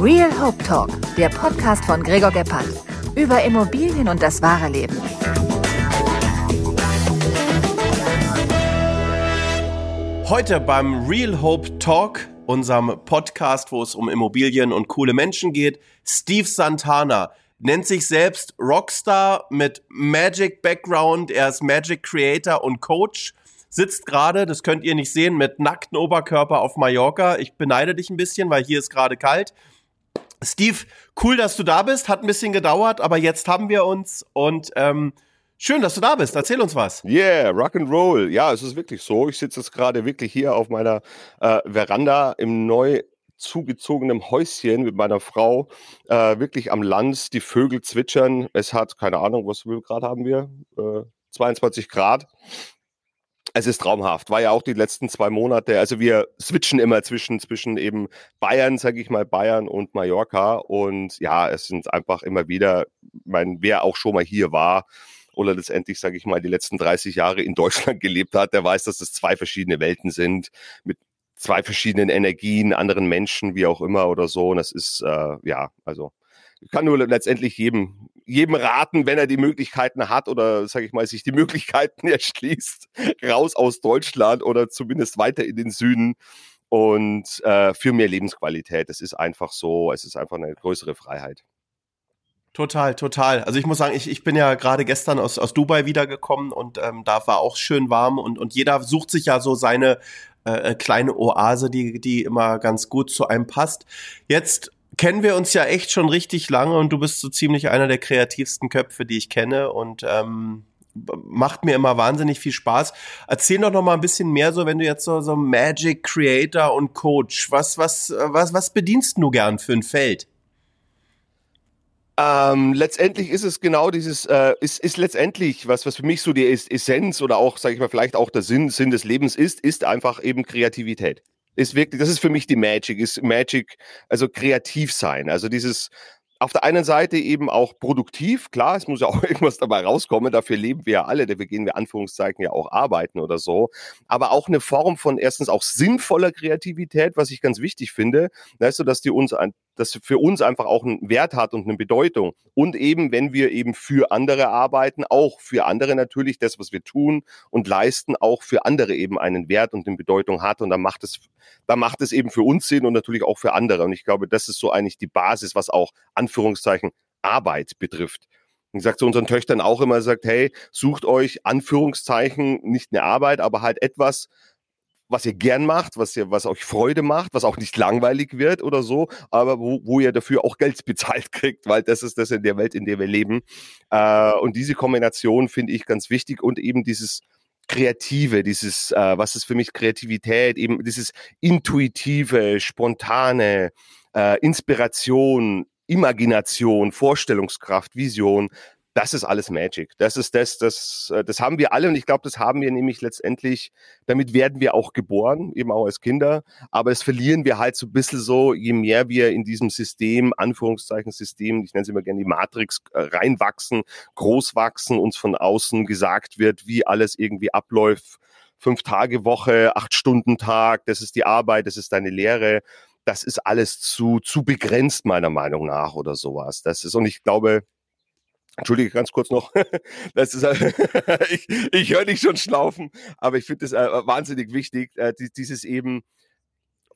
Real Hope Talk, der Podcast von Gregor Gebhardt. Über Immobilien und das wahre Leben. Heute beim Real Hope Talk, unserem Podcast, wo es um Immobilien und coole Menschen geht, Steve Santana nennt sich selbst Rockstar mit Magic Background. Er ist Magic Creator und Coach. Sitzt gerade, das könnt ihr nicht sehen, mit nacktem Oberkörper auf Mallorca. Ich beneide dich ein bisschen, weil hier ist gerade kalt. Steve, cool, dass du da bist. Hat ein bisschen gedauert, aber jetzt haben wir uns und ähm, schön, dass du da bist. Erzähl uns was. Yeah, Rock and Roll. Ja, es ist wirklich so. Ich sitze jetzt gerade wirklich hier auf meiner äh, Veranda im neu zugezogenem Häuschen mit meiner Frau, äh, wirklich am Land. Die Vögel zwitschern. Es hat, keine Ahnung, was Grad haben wir? Äh, 22 Grad. Es ist traumhaft. War ja auch die letzten zwei Monate. Also wir switchen immer zwischen, zwischen eben Bayern, sage ich mal, Bayern und Mallorca. Und ja, es sind einfach immer wieder, mein, wer auch schon mal hier war, oder letztendlich, sage ich mal, die letzten 30 Jahre in Deutschland gelebt hat, der weiß, dass es zwei verschiedene Welten sind, mit zwei verschiedenen Energien, anderen Menschen, wie auch immer oder so. Und das ist, äh, ja, also ich kann nur letztendlich jedem, jedem raten, wenn er die Möglichkeiten hat oder, sage ich mal, sich die Möglichkeiten erschließt, raus aus Deutschland oder zumindest weiter in den Süden und äh, für mehr Lebensqualität. Es ist einfach so, es ist einfach eine größere Freiheit. Total, total. Also ich muss sagen, ich, ich bin ja gerade gestern aus, aus Dubai wiedergekommen und ähm, da war auch schön warm und, und jeder sucht sich ja so seine äh, kleine Oase, die, die immer ganz gut zu einem passt. Jetzt kennen wir uns ja echt schon richtig lange und du bist so ziemlich einer der kreativsten Köpfe, die ich kenne und ähm, macht mir immer wahnsinnig viel Spaß. Erzähl doch noch mal ein bisschen mehr so, wenn du jetzt so, so Magic Creator und Coach, was, was, was, was bedienst du gern für ein Feld? Ähm, letztendlich ist es genau dieses, äh, ist, ist letztendlich, was, was für mich so die Essenz oder auch, sage ich mal, vielleicht auch der Sinn, Sinn des Lebens ist, ist einfach eben Kreativität. Ist wirklich, das ist für mich die Magic, ist Magic, also kreativ sein. Also dieses, auf der einen Seite eben auch produktiv, klar, es muss ja auch irgendwas dabei rauskommen, dafür leben wir ja alle, dafür gehen wir Anführungszeichen ja auch arbeiten oder so, aber auch eine Form von erstens auch sinnvoller Kreativität, was ich ganz wichtig finde, weißt du, dass die uns das für uns einfach auch einen Wert hat und eine Bedeutung. Und eben, wenn wir eben für andere arbeiten, auch für andere natürlich das, was wir tun und leisten, auch für andere eben einen Wert und eine Bedeutung hat. Und dann macht es, dann macht es eben für uns Sinn und natürlich auch für andere. Und ich glaube, das ist so eigentlich die Basis, was auch Anführungszeichen Arbeit betrifft. Ich sage zu unseren Töchtern auch immer, sagt, hey, sucht euch Anführungszeichen nicht eine Arbeit, aber halt etwas, was ihr gern macht, was ihr, was euch Freude macht, was auch nicht langweilig wird oder so, aber wo, wo ihr dafür auch Geld bezahlt kriegt, weil das ist das in der Welt, in der wir leben. Äh, und diese Kombination finde ich ganz wichtig und eben dieses Kreative, dieses, äh, was ist für mich Kreativität, eben dieses intuitive, spontane, äh, Inspiration, Imagination, Vorstellungskraft, Vision, das ist alles Magic. Das ist das, das, äh, das haben wir alle und ich glaube, das haben wir nämlich letztendlich, damit werden wir auch geboren, eben auch als Kinder, aber das verlieren wir halt so ein bisschen so, je mehr wir in diesem System, Anführungszeichen System, ich nenne es immer gerne die Matrix, äh, reinwachsen, groß wachsen, uns von außen gesagt wird, wie alles irgendwie abläuft, fünf Tage Woche, acht Stunden Tag, das ist die Arbeit, das ist deine Lehre. Das ist alles zu, zu begrenzt, meiner Meinung nach, oder sowas. Das ist, und ich glaube, Entschuldige ganz kurz noch. Das ist, ich ich höre dich schon schnaufen, aber ich finde es äh, wahnsinnig wichtig, äh, dieses eben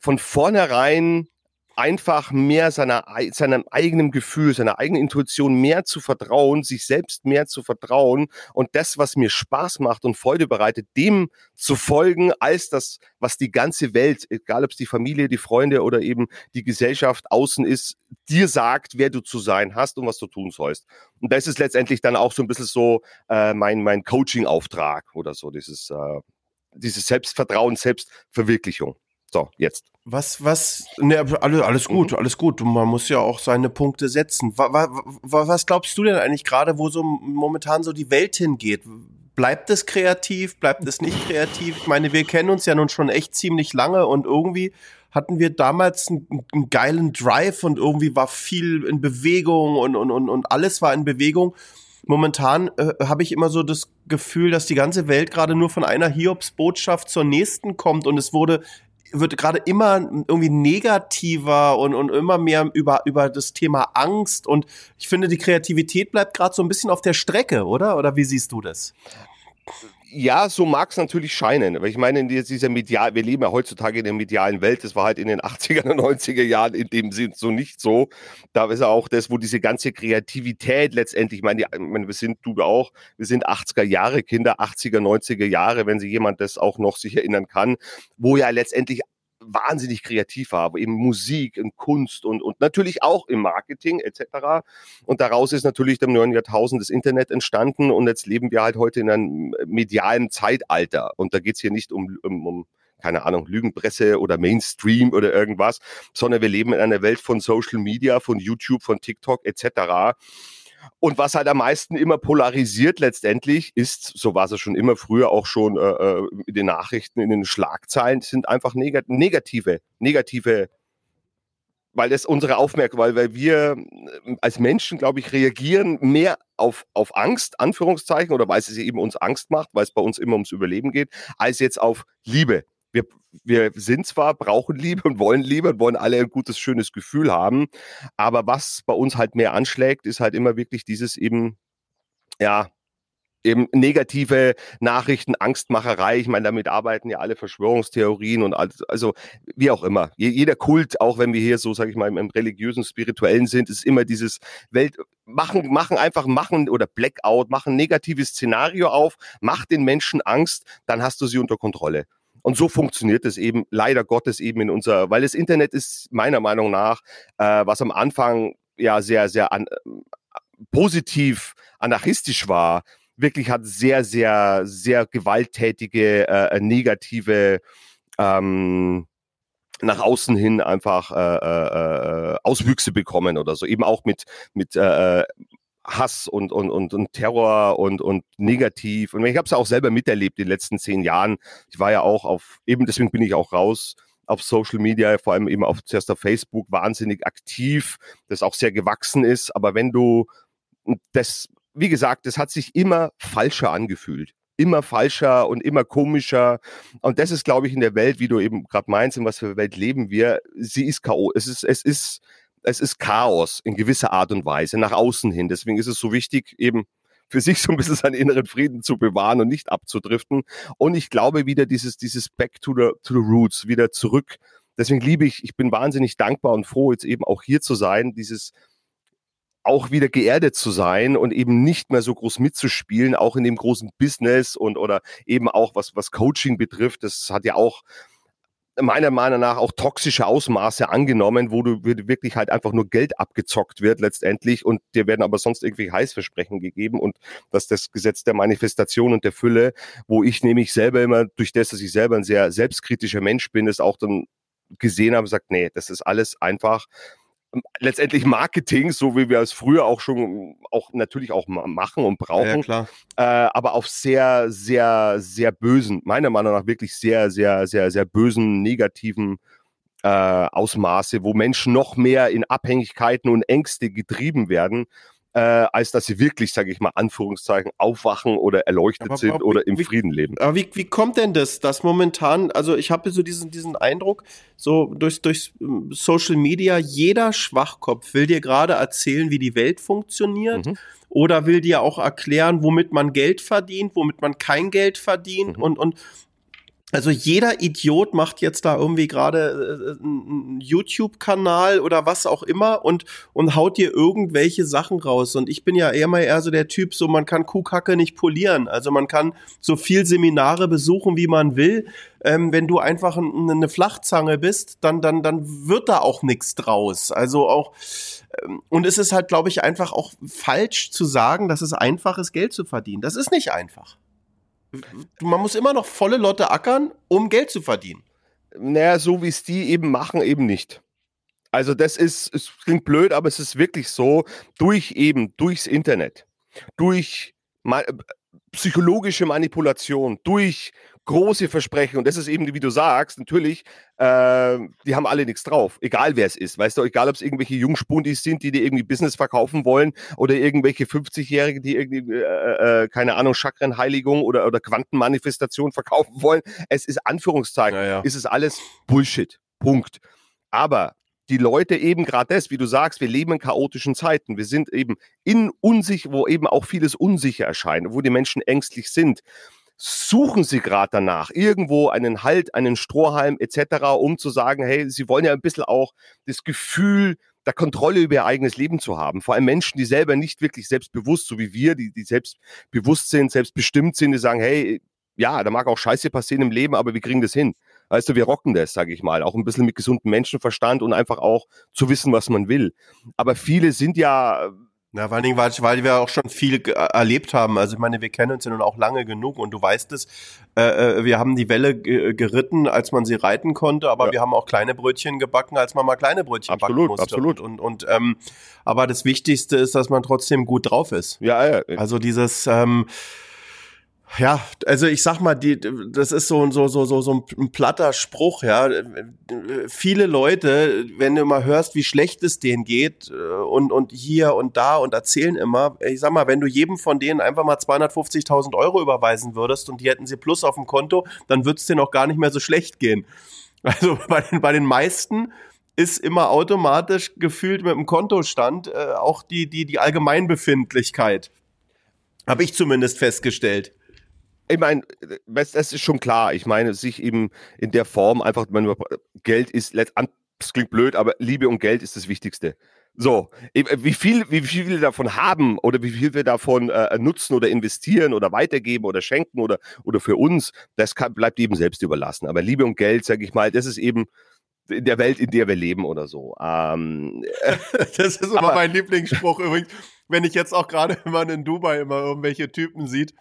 von vornherein einfach mehr seiner, seinem eigenen Gefühl, seiner eigenen Intuition mehr zu vertrauen, sich selbst mehr zu vertrauen und das, was mir Spaß macht und Freude bereitet, dem zu folgen, als das, was die ganze Welt, egal ob es die Familie, die Freunde oder eben die Gesellschaft außen ist, dir sagt, wer du zu sein hast und was du tun sollst. Und das ist letztendlich dann auch so ein bisschen so äh, mein, mein Coaching-Auftrag oder so, dieses, äh, dieses Selbstvertrauen, Selbstverwirklichung. So, jetzt. Was, was, ne, alles, alles gut, mhm. alles gut. Man muss ja auch seine Punkte setzen. Was, was glaubst du denn eigentlich gerade, wo so momentan so die Welt hingeht? Bleibt es kreativ? Bleibt es nicht kreativ? Ich meine, wir kennen uns ja nun schon echt ziemlich lange und irgendwie hatten wir damals einen, einen geilen Drive und irgendwie war viel in Bewegung und, und, und, und alles war in Bewegung. Momentan äh, habe ich immer so das Gefühl, dass die ganze Welt gerade nur von einer Hiobs-Botschaft zur nächsten kommt und es wurde wird gerade immer irgendwie negativer und, und immer mehr über, über das Thema Angst. Und ich finde, die Kreativität bleibt gerade so ein bisschen auf der Strecke, oder? Oder wie siehst du das? Ja, so mag es natürlich scheinen. Aber ich meine, in dieser medial, wir leben ja heutzutage in der medialen Welt. Das war halt in den 80er und 90er Jahren in dem Sinn so nicht so. Da ist ja auch das, wo diese ganze Kreativität letztendlich, ich meine, wir sind, du auch, wir sind 80er Jahre Kinder, 80er, 90er Jahre, wenn sich jemand das auch noch sich erinnern kann, wo ja letztendlich wahnsinnig kreativ war, eben Musik und Kunst und, und natürlich auch im Marketing etc. Und daraus ist natürlich im neuen Jahrtausend das Internet entstanden und jetzt leben wir halt heute in einem medialen Zeitalter. Und da geht's hier nicht um, um, um keine Ahnung, Lügenpresse oder Mainstream oder irgendwas, sondern wir leben in einer Welt von Social Media, von YouTube, von TikTok etc. Und was halt am meisten immer polarisiert letztendlich ist, so war es schon immer früher auch schon äh, äh, in den Nachrichten, in den Schlagzeilen, sind einfach neg negative, negative, weil das unsere Aufmerksamkeit, weil, wir äh, als Menschen, glaube ich, reagieren mehr auf, auf Angst, Anführungszeichen, oder weil es eben uns Angst macht, weil es bei uns immer ums Überleben geht, als jetzt auf Liebe wir, wir sind zwar, brauchen Liebe und wollen Liebe und wollen alle ein gutes, schönes Gefühl haben, aber was bei uns halt mehr anschlägt, ist halt immer wirklich dieses eben, ja, eben negative Nachrichten, Angstmacherei. Ich meine, damit arbeiten ja alle Verschwörungstheorien und alles, also wie auch immer. Jeder Kult, auch wenn wir hier so, sage ich mal, im religiösen, spirituellen sind, ist immer dieses Welt machen, machen einfach machen oder Blackout, machen negatives Szenario auf, macht den Menschen Angst, dann hast du sie unter Kontrolle. Und so funktioniert es eben leider Gottes eben in unserer, weil das Internet ist meiner Meinung nach, äh, was am Anfang ja sehr, sehr an, äh, positiv anarchistisch war, wirklich hat sehr, sehr, sehr gewalttätige, äh, negative ähm, nach außen hin einfach äh, äh, äh Auswüchse bekommen oder so. Eben auch mit, mit äh, Hass und, und, und, und Terror und, und negativ. Und ich habe es auch selber miterlebt in den letzten zehn Jahren. Ich war ja auch auf, eben deswegen bin ich auch raus auf Social Media, vor allem eben auf, zuerst auf Facebook, wahnsinnig aktiv, das auch sehr gewachsen ist. Aber wenn du das, wie gesagt, das hat sich immer falscher angefühlt. Immer falscher und immer komischer. Und das ist, glaube ich, in der Welt, wie du eben gerade meinst, in was für Welt leben wir, sie ist K.O. Es ist, es ist, es ist Chaos in gewisser Art und Weise nach außen hin. Deswegen ist es so wichtig, eben für sich so ein bisschen seinen inneren Frieden zu bewahren und nicht abzudriften. Und ich glaube wieder dieses, dieses Back to the, to the Roots, wieder zurück. Deswegen liebe ich, ich bin wahnsinnig dankbar und froh, jetzt eben auch hier zu sein, dieses auch wieder geerdet zu sein und eben nicht mehr so groß mitzuspielen, auch in dem großen Business und oder eben auch was, was Coaching betrifft. Das hat ja auch meiner Meinung nach auch toxische Ausmaße angenommen, wo du wirklich halt einfach nur Geld abgezockt wird letztendlich und dir werden aber sonst irgendwie Heißversprechen gegeben und dass das Gesetz der Manifestation und der Fülle, wo ich nämlich selber immer durch das, dass ich selber ein sehr selbstkritischer Mensch bin, das auch dann gesehen habe, sagt, nee, das ist alles einfach letztendlich Marketing, so wie wir es früher auch schon auch natürlich auch machen und brauchen, ja, äh, aber auf sehr, sehr, sehr bösen, meiner Meinung nach wirklich sehr, sehr, sehr, sehr bösen, negativen äh, Ausmaße, wo Menschen noch mehr in Abhängigkeiten und Ängste getrieben werden, äh, als dass sie wirklich, sage ich mal, Anführungszeichen, aufwachen oder erleuchtet aber, sind aber, oder im wie, Frieden leben. Aber wie, wie kommt denn das, dass momentan, also ich habe so diesen, diesen Eindruck, so durch, durch ähm, Social Media, jeder Schwachkopf will dir gerade erzählen, wie die Welt funktioniert. Mhm. Oder will dir auch erklären, womit man Geld verdient, womit man kein Geld verdient mhm. und, und also jeder Idiot macht jetzt da irgendwie gerade äh, einen YouTube-Kanal oder was auch immer und und haut dir irgendwelche Sachen raus. Und ich bin ja eher mal eher so der Typ, so man kann Kuhkacke nicht polieren. Also man kann so viel Seminare besuchen, wie man will. Ähm, wenn du einfach ein, eine Flachzange bist, dann dann dann wird da auch nichts draus. Also auch ähm, und es ist halt, glaube ich, einfach auch falsch zu sagen, dass es einfach ist, Geld zu verdienen. Das ist nicht einfach man muss immer noch volle Lotte ackern, um Geld zu verdienen. Naja, so wie es die eben machen, eben nicht. Also das ist, es klingt blöd, aber es ist wirklich so, durch eben, durchs Internet, durch ma psychologische Manipulation, durch große Versprechen. Und das ist eben, wie du sagst, natürlich, äh, die haben alle nichts drauf. Egal wer es ist. Weißt du, egal ob es irgendwelche Jungspundis sind, die dir irgendwie Business verkaufen wollen oder irgendwelche 50-Jährigen, die irgendwie, äh, äh, keine Ahnung, Chakrenheiligung oder, oder Quantenmanifestation verkaufen wollen. Es ist Anführungszeichen, ja, ja. ist es alles Bullshit. Punkt. Aber die Leute eben gerade das, wie du sagst, wir leben in chaotischen Zeiten. Wir sind eben in unsicher, wo eben auch vieles unsicher erscheint, wo die Menschen ängstlich sind suchen sie gerade danach irgendwo einen Halt, einen Strohhalm etc., um zu sagen, hey, sie wollen ja ein bisschen auch das Gefühl der Kontrolle über ihr eigenes Leben zu haben. Vor allem Menschen, die selber nicht wirklich selbstbewusst, so wie wir, die, die selbstbewusst sind, selbstbestimmt sind, die sagen, hey, ja, da mag auch Scheiße passieren im Leben, aber wir kriegen das hin. Weißt du, wir rocken das, sage ich mal. Auch ein bisschen mit gesundem Menschenverstand und einfach auch zu wissen, was man will. Aber viele sind ja ja, vor allen Dingen, weil, weil wir auch schon viel erlebt haben. Also ich meine, wir kennen uns ja nun auch lange genug und du weißt es, äh, äh wir haben die Welle geritten, als man sie reiten konnte, aber ja. wir haben auch kleine Brötchen gebacken, als man mal kleine Brötchen absolut, backen musste. Absolut, Und, und ähm, aber das Wichtigste ist, dass man trotzdem gut drauf ist. Ja, ja. Also dieses ähm, ja, also ich sag mal, die, das ist so, so, so, so, so ein platter Spruch, ja. Viele Leute, wenn du mal hörst, wie schlecht es denen geht äh, und, und hier und da und erzählen immer, ich sag mal, wenn du jedem von denen einfach mal 250.000 Euro überweisen würdest und die hätten sie plus auf dem Konto, dann würde es denen auch gar nicht mehr so schlecht gehen. Also bei den, bei den meisten ist immer automatisch gefühlt mit dem Kontostand äh, auch die, die, die Allgemeinbefindlichkeit. Habe ich zumindest festgestellt ich meine, das ist schon klar. Ich meine, sich eben in der Form einfach, man, Geld ist, das klingt blöd, aber Liebe und Geld ist das Wichtigste. So, wie viel, wie viel wir davon haben oder wie viel wir davon äh, nutzen oder investieren oder weitergeben oder schenken oder, oder für uns, das kann, bleibt eben selbst überlassen. Aber Liebe und Geld, sage ich mal, das ist eben in der Welt, in der wir leben oder so. Ähm, das ist immer mein Lieblingsspruch übrigens, wenn ich jetzt auch gerade immer in Dubai immer irgendwelche Typen sieht,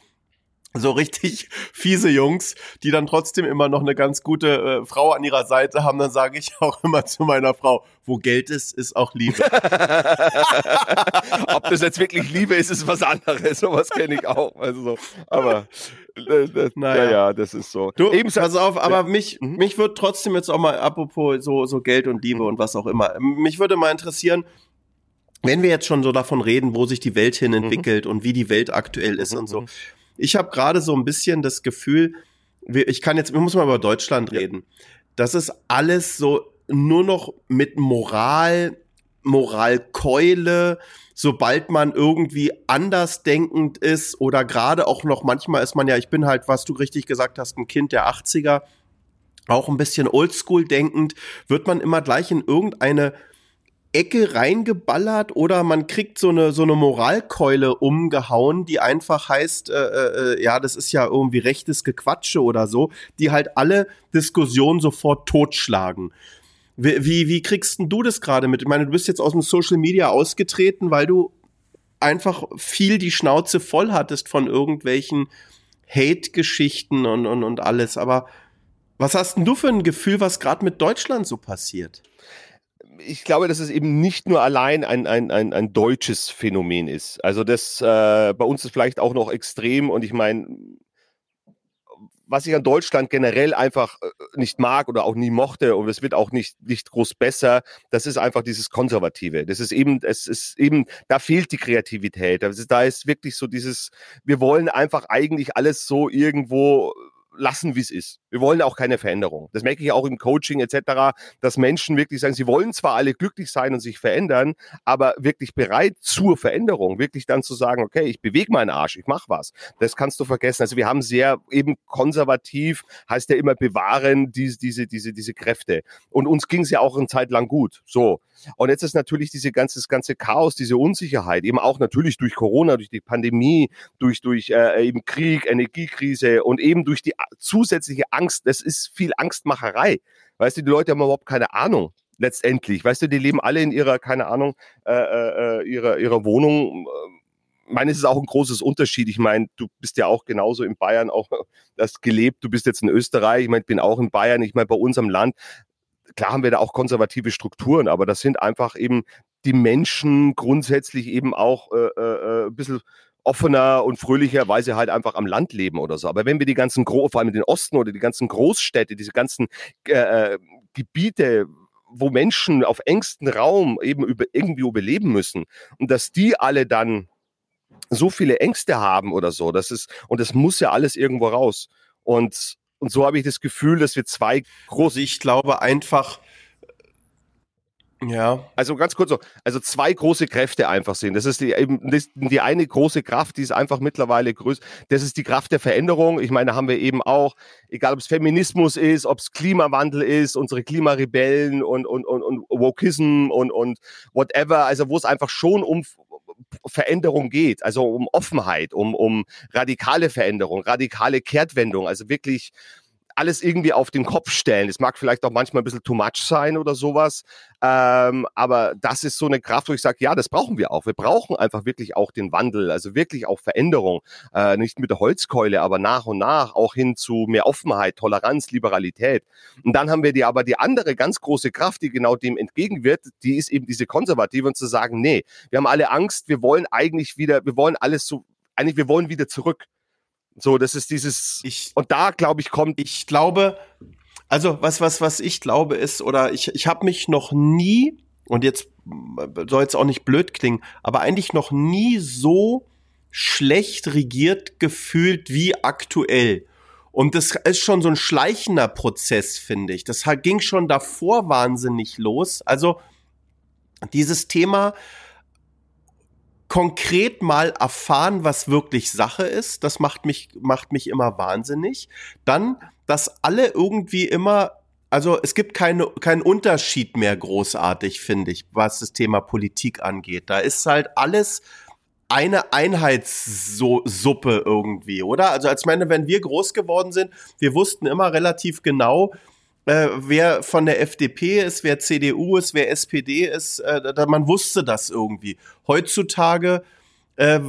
so richtig fiese Jungs, die dann trotzdem immer noch eine ganz gute äh, Frau an ihrer Seite haben, dann sage ich auch immer zu meiner Frau, wo Geld ist, ist auch Liebe. Ob das jetzt wirklich Liebe ist, ist was anderes. Sowas kenne ich auch. Also so. Aber äh, das, naja. ja, ja, das ist so. Du, Eben, pass auf, aber ja. mich, mhm. mich würde trotzdem jetzt auch mal, apropos so, so Geld und Liebe mhm. und was auch immer, mich würde mal interessieren, wenn wir jetzt schon so davon reden, wo sich die Welt hin mhm. entwickelt mhm. und wie die Welt aktuell ist mhm. und so. Ich habe gerade so ein bisschen das Gefühl, ich kann jetzt, wir müssen mal über Deutschland reden. Ja. Das ist alles so nur noch mit Moral, Moralkeule, sobald man irgendwie andersdenkend ist oder gerade auch noch manchmal ist man ja, ich bin halt, was du richtig gesagt hast, ein Kind der 80er, auch ein bisschen oldschool denkend, wird man immer gleich in irgendeine Ecke reingeballert oder man kriegt so eine so eine Moralkeule umgehauen, die einfach heißt, äh, äh, ja, das ist ja irgendwie rechtes Gequatsche oder so, die halt alle Diskussionen sofort totschlagen. Wie, wie, wie kriegst denn du das gerade mit? Ich meine, du bist jetzt aus dem Social Media ausgetreten, weil du einfach viel die Schnauze voll hattest von irgendwelchen Hate-Geschichten und, und, und alles. Aber was hast denn du für ein Gefühl, was gerade mit Deutschland so passiert? Ich glaube, dass es eben nicht nur allein ein, ein, ein, ein deutsches Phänomen ist. Also das äh, bei uns ist vielleicht auch noch extrem und ich meine, was ich an Deutschland generell einfach äh, nicht mag oder auch nie mochte und es wird auch nicht, nicht groß besser, das ist einfach dieses Konservative. Das ist eben, es ist eben, da fehlt die Kreativität. Also da ist wirklich so dieses, wir wollen einfach eigentlich alles so irgendwo lassen, wie es ist. Wir wollen auch keine Veränderung. Das merke ich auch im Coaching etc., dass Menschen wirklich sagen, sie wollen zwar alle glücklich sein und sich verändern, aber wirklich bereit zur Veränderung, wirklich dann zu sagen, okay, ich bewege meinen Arsch, ich mache was. Das kannst du vergessen. Also wir haben sehr eben konservativ, heißt ja immer bewahren diese, diese, diese, diese Kräfte. Und uns ging es ja auch eine Zeit lang gut. So. Und jetzt ist natürlich diese ganze, das ganze Chaos, diese Unsicherheit, eben auch natürlich durch Corona, durch die Pandemie, durch, durch äh, eben Krieg, Energiekrise und eben durch die zusätzliche. Das ist viel Angstmacherei. Weißt du, die Leute haben überhaupt keine Ahnung letztendlich. Weißt du, die leben alle in ihrer, keine Ahnung, äh, äh, ihrer, ihrer Wohnung. Ich meine, es ist auch ein großes Unterschied. Ich meine, du bist ja auch genauso in Bayern auch das gelebt. Du bist jetzt in Österreich. Ich meine, ich bin auch in Bayern. Ich meine, bei uns am Land klar haben wir da auch konservative Strukturen, aber das sind einfach eben die Menschen grundsätzlich eben auch äh, äh, ein bisschen offener und fröhlicher, weil sie halt einfach am Land leben oder so. Aber wenn wir die ganzen, Gro vor allem den Osten oder die ganzen Großstädte, diese ganzen äh, äh, Gebiete, wo Menschen auf engstem Raum eben über, irgendwie überleben müssen und dass die alle dann so viele Ängste haben oder so, das ist, und das muss ja alles irgendwo raus. Und, und so habe ich das Gefühl, dass wir zwei große. Ich glaube einfach, ja. Also ganz kurz so, also zwei große Kräfte einfach sehen. Das ist die, eben die eine große Kraft, die ist einfach mittlerweile größer. Das ist die Kraft der Veränderung. Ich meine, da haben wir eben auch, egal ob es Feminismus ist, ob es Klimawandel ist, unsere Klimarebellen und, und, und, und Wokism und, und whatever. Also wo es einfach schon um Veränderung geht, also um Offenheit, um, um radikale Veränderung, radikale Kehrtwendung, also wirklich alles irgendwie auf den Kopf stellen. Es mag vielleicht auch manchmal ein bisschen too much sein oder sowas, ähm, aber das ist so eine Kraft, wo ich sage, ja, das brauchen wir auch. Wir brauchen einfach wirklich auch den Wandel, also wirklich auch Veränderung, äh, nicht mit der Holzkeule, aber nach und nach auch hin zu mehr Offenheit, Toleranz, Liberalität. Und dann haben wir die aber die andere ganz große Kraft, die genau dem entgegenwirkt, die ist eben diese konservative und zu sagen, nee, wir haben alle Angst, wir wollen eigentlich wieder, wir wollen alles so, eigentlich, wir wollen wieder zurück. So, das ist dieses. Ich, und da, glaube ich, kommt. Ich glaube, also was, was, was ich glaube ist, oder ich, ich habe mich noch nie, und jetzt soll jetzt auch nicht blöd klingen, aber eigentlich noch nie so schlecht regiert gefühlt wie aktuell. Und das ist schon so ein schleichender Prozess, finde ich. Das ging schon davor wahnsinnig los. Also dieses Thema, konkret mal erfahren, was wirklich Sache ist. Das macht mich, macht mich immer wahnsinnig. Dann, dass alle irgendwie immer, also es gibt keine, keinen Unterschied mehr großartig, finde ich, was das Thema Politik angeht. Da ist halt alles eine Einheitssuppe irgendwie, oder? Also als meine, wenn wir groß geworden sind, wir wussten immer relativ genau, äh, wer von der FDP ist, wer CDU ist, wer SPD ist. Äh, da, man wusste das irgendwie. Heutzutage äh,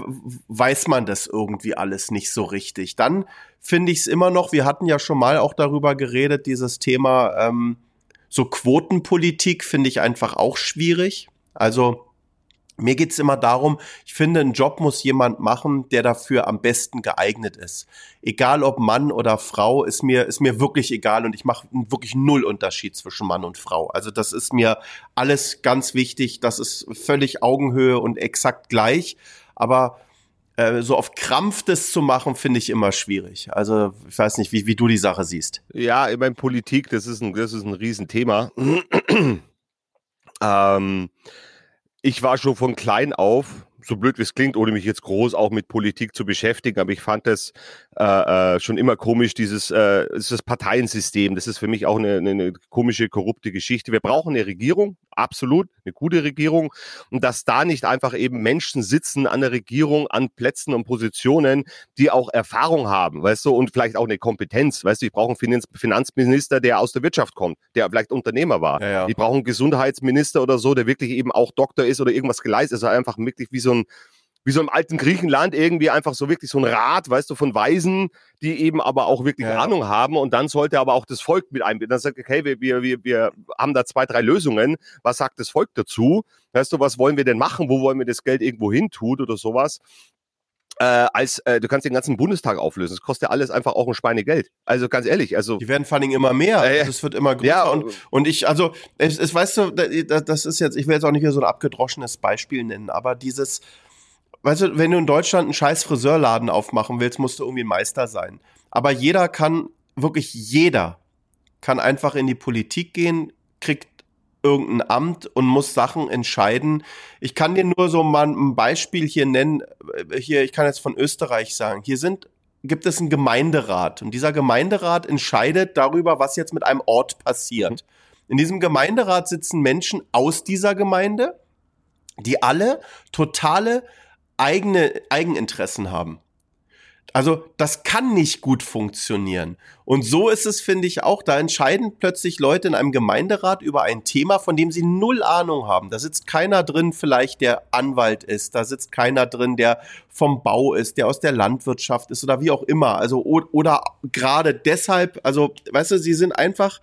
weiß man das irgendwie alles nicht so richtig. Dann finde ich es immer noch, wir hatten ja schon mal auch darüber geredet, dieses Thema ähm, so Quotenpolitik finde ich einfach auch schwierig. Also mir geht's immer darum, ich finde, einen Job muss jemand machen, der dafür am besten geeignet ist. Egal ob Mann oder Frau, ist mir, ist mir wirklich egal und ich mache wirklich null Unterschied zwischen Mann und Frau. Also das ist mir alles ganz wichtig, das ist völlig Augenhöhe und exakt gleich. Aber äh, so auf Krampf das zu machen, finde ich immer schwierig. Also ich weiß nicht, wie, wie du die Sache siehst. Ja, ich meine, Politik, das ist ein, das ist ein Riesenthema. ähm, ich war schon von klein auf, so blöd wie es klingt, ohne mich jetzt groß auch mit Politik zu beschäftigen, aber ich fand das äh, äh, schon immer komisch, dieses, äh, dieses Parteiensystem. Das ist für mich auch eine, eine komische, korrupte Geschichte. Wir brauchen eine Regierung, absolut, eine gute Regierung. Und dass da nicht einfach eben Menschen sitzen an der Regierung, an Plätzen und Positionen, die auch Erfahrung haben, weißt du, und vielleicht auch eine Kompetenz. Weißt du, ich brauche einen Finanz Finanzminister, der aus der Wirtschaft kommt, der vielleicht Unternehmer war. Ja, ja. Ich brauche einen Gesundheitsminister oder so, der wirklich eben auch Doktor ist oder irgendwas geleistet ist. Also einfach wirklich wie so ein wie so im alten Griechenland irgendwie einfach so wirklich so ein Rat, weißt du, von Weisen, die eben aber auch wirklich ja. Ahnung haben und dann sollte aber auch das Volk mit einbinden. Dann sagt, okay, wir, wir, wir, wir haben da zwei, drei Lösungen. Was sagt das Volk dazu? Weißt du, was wollen wir denn machen? Wo wollen wir das Geld irgendwo hin tun oder sowas? Äh, als äh, du kannst den ganzen Bundestag auflösen. Das kostet ja alles einfach auch ein Schweinegeld. Also ganz ehrlich, also die werden vor allem immer mehr. Äh, das wird immer größer. Ja, und, und ich, also es, es weißt du, das ist jetzt, ich will jetzt auch nicht wieder so ein abgedroschenes Beispiel nennen, aber dieses weißt du, wenn du in Deutschland einen scheiß Friseurladen aufmachen willst, musst du irgendwie Meister sein. Aber jeder kann, wirklich jeder, kann einfach in die Politik gehen, kriegt irgendein Amt und muss Sachen entscheiden. Ich kann dir nur so mal ein Beispiel hier nennen. Hier, ich kann jetzt von Österreich sagen. Hier sind, gibt es einen Gemeinderat und dieser Gemeinderat entscheidet darüber, was jetzt mit einem Ort passiert. In diesem Gemeinderat sitzen Menschen aus dieser Gemeinde, die alle totale eigene Eigeninteressen haben. Also das kann nicht gut funktionieren. Und so ist es, finde ich, auch. Da entscheiden plötzlich Leute in einem Gemeinderat über ein Thema, von dem sie null Ahnung haben. Da sitzt keiner drin, vielleicht der Anwalt ist. Da sitzt keiner drin, der vom Bau ist, der aus der Landwirtschaft ist oder wie auch immer. Also oder gerade deshalb, also weißt du, sie sind einfach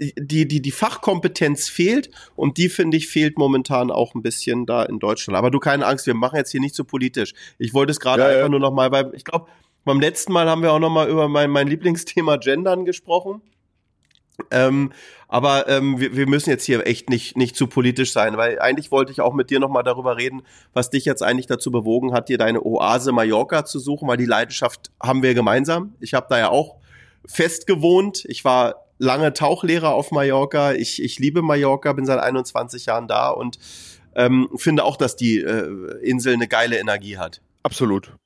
die, die, die Fachkompetenz fehlt und die, finde ich, fehlt momentan auch ein bisschen da in Deutschland. Aber du keine Angst, wir machen jetzt hier nicht so politisch. Ich wollte es gerade ja, einfach ja. nur noch mal, weil ich glaube, beim letzten Mal haben wir auch noch mal über mein, mein Lieblingsthema Gendern gesprochen. Ähm, aber ähm, wir, wir müssen jetzt hier echt nicht, nicht zu politisch sein, weil eigentlich wollte ich auch mit dir nochmal darüber reden, was dich jetzt eigentlich dazu bewogen hat, dir deine Oase Mallorca zu suchen, weil die Leidenschaft haben wir gemeinsam. Ich habe da ja auch fest gewohnt. Ich war lange Tauchlehrer auf Mallorca. Ich, ich liebe Mallorca, bin seit 21 Jahren da und ähm, finde auch, dass die äh, Insel eine geile Energie hat. Absolut.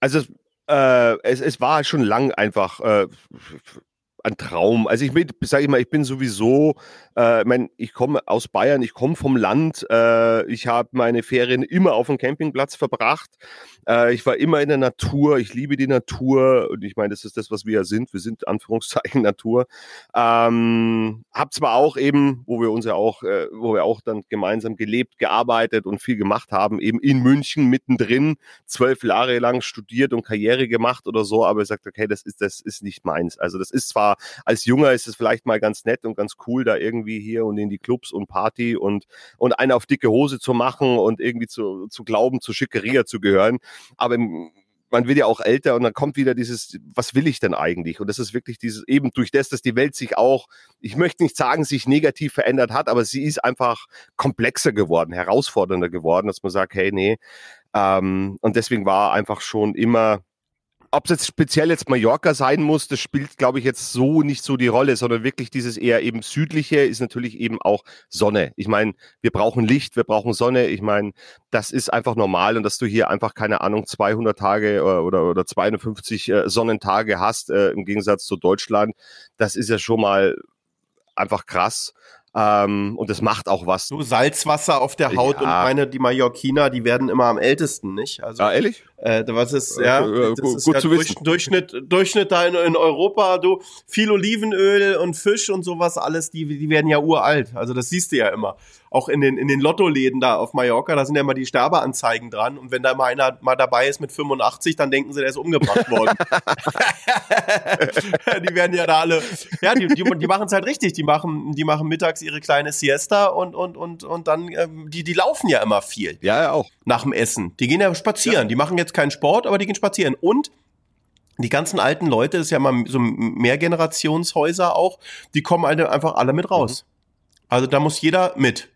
Also äh, es, es war schon lang einfach äh, ein Traum. Also ich sage ich mal, ich bin sowieso, äh, mein, ich komme aus Bayern, ich komme vom Land, äh, ich habe meine Ferien immer auf dem Campingplatz verbracht. Äh, ich war immer in der Natur, ich liebe die Natur und ich meine, das ist das, was wir ja sind. Wir sind Anführungszeichen Natur. Ähm, hab zwar auch eben, wo wir uns ja auch, äh, wo wir auch dann gemeinsam gelebt, gearbeitet und viel gemacht haben, eben in München mittendrin, zwölf Jahre lang studiert und Karriere gemacht oder so, aber ich sagte, okay, das ist, das ist nicht meins. Also das ist zwar als Junger ist es vielleicht mal ganz nett und ganz cool, da irgendwie hier und in die Clubs und Party und, und eine auf dicke Hose zu machen und irgendwie zu, zu glauben, zu Schickeria zu gehören. Aber man wird ja auch älter und dann kommt wieder dieses, was will ich denn eigentlich? Und das ist wirklich dieses, eben durch das, dass die Welt sich auch, ich möchte nicht sagen, sich negativ verändert hat, aber sie ist einfach komplexer geworden, herausfordernder geworden, dass man sagt, hey, nee. Ähm, und deswegen war einfach schon immer ob es jetzt speziell jetzt Mallorca sein muss, das spielt, glaube ich, jetzt so nicht so die Rolle, sondern wirklich dieses eher eben südliche ist natürlich eben auch Sonne. Ich meine, wir brauchen Licht, wir brauchen Sonne. Ich meine, das ist einfach normal und dass du hier einfach, keine Ahnung, 200 Tage äh, oder, oder 250 äh, Sonnentage hast, äh, im Gegensatz zu Deutschland, das ist ja schon mal einfach krass. Ähm, und es macht auch was. So Salzwasser auf der Haut ja. und meine, die Mallorquiner, die werden immer am ältesten, nicht? Also, ja, ehrlich? Äh, was ist, ja, äh, das ist gut ja zu Durch, Durchschnitt, Durchschnitt da in, in, Europa, du, viel Olivenöl und Fisch und sowas alles, die, die werden ja uralt. Also das siehst du ja immer auch in den, in den Lottoläden da auf Mallorca, da sind ja immer die Sterbeanzeigen dran. Und wenn da mal einer mal dabei ist mit 85, dann denken sie, der ist umgebracht worden. die werden ja da alle, ja, die, die, die machen es halt richtig. Die machen, die machen mittags ihre kleine Siesta und, und, und, und dann, ähm, die, die laufen ja immer viel. Ja, ja, auch. Nach dem Essen. Die gehen ja spazieren. Ja. Die machen jetzt keinen Sport, aber die gehen spazieren. Und die ganzen alten Leute, das ist ja mal so Mehrgenerationshäuser auch, die kommen einfach alle mit raus. Mhm. Also da muss jeder mit.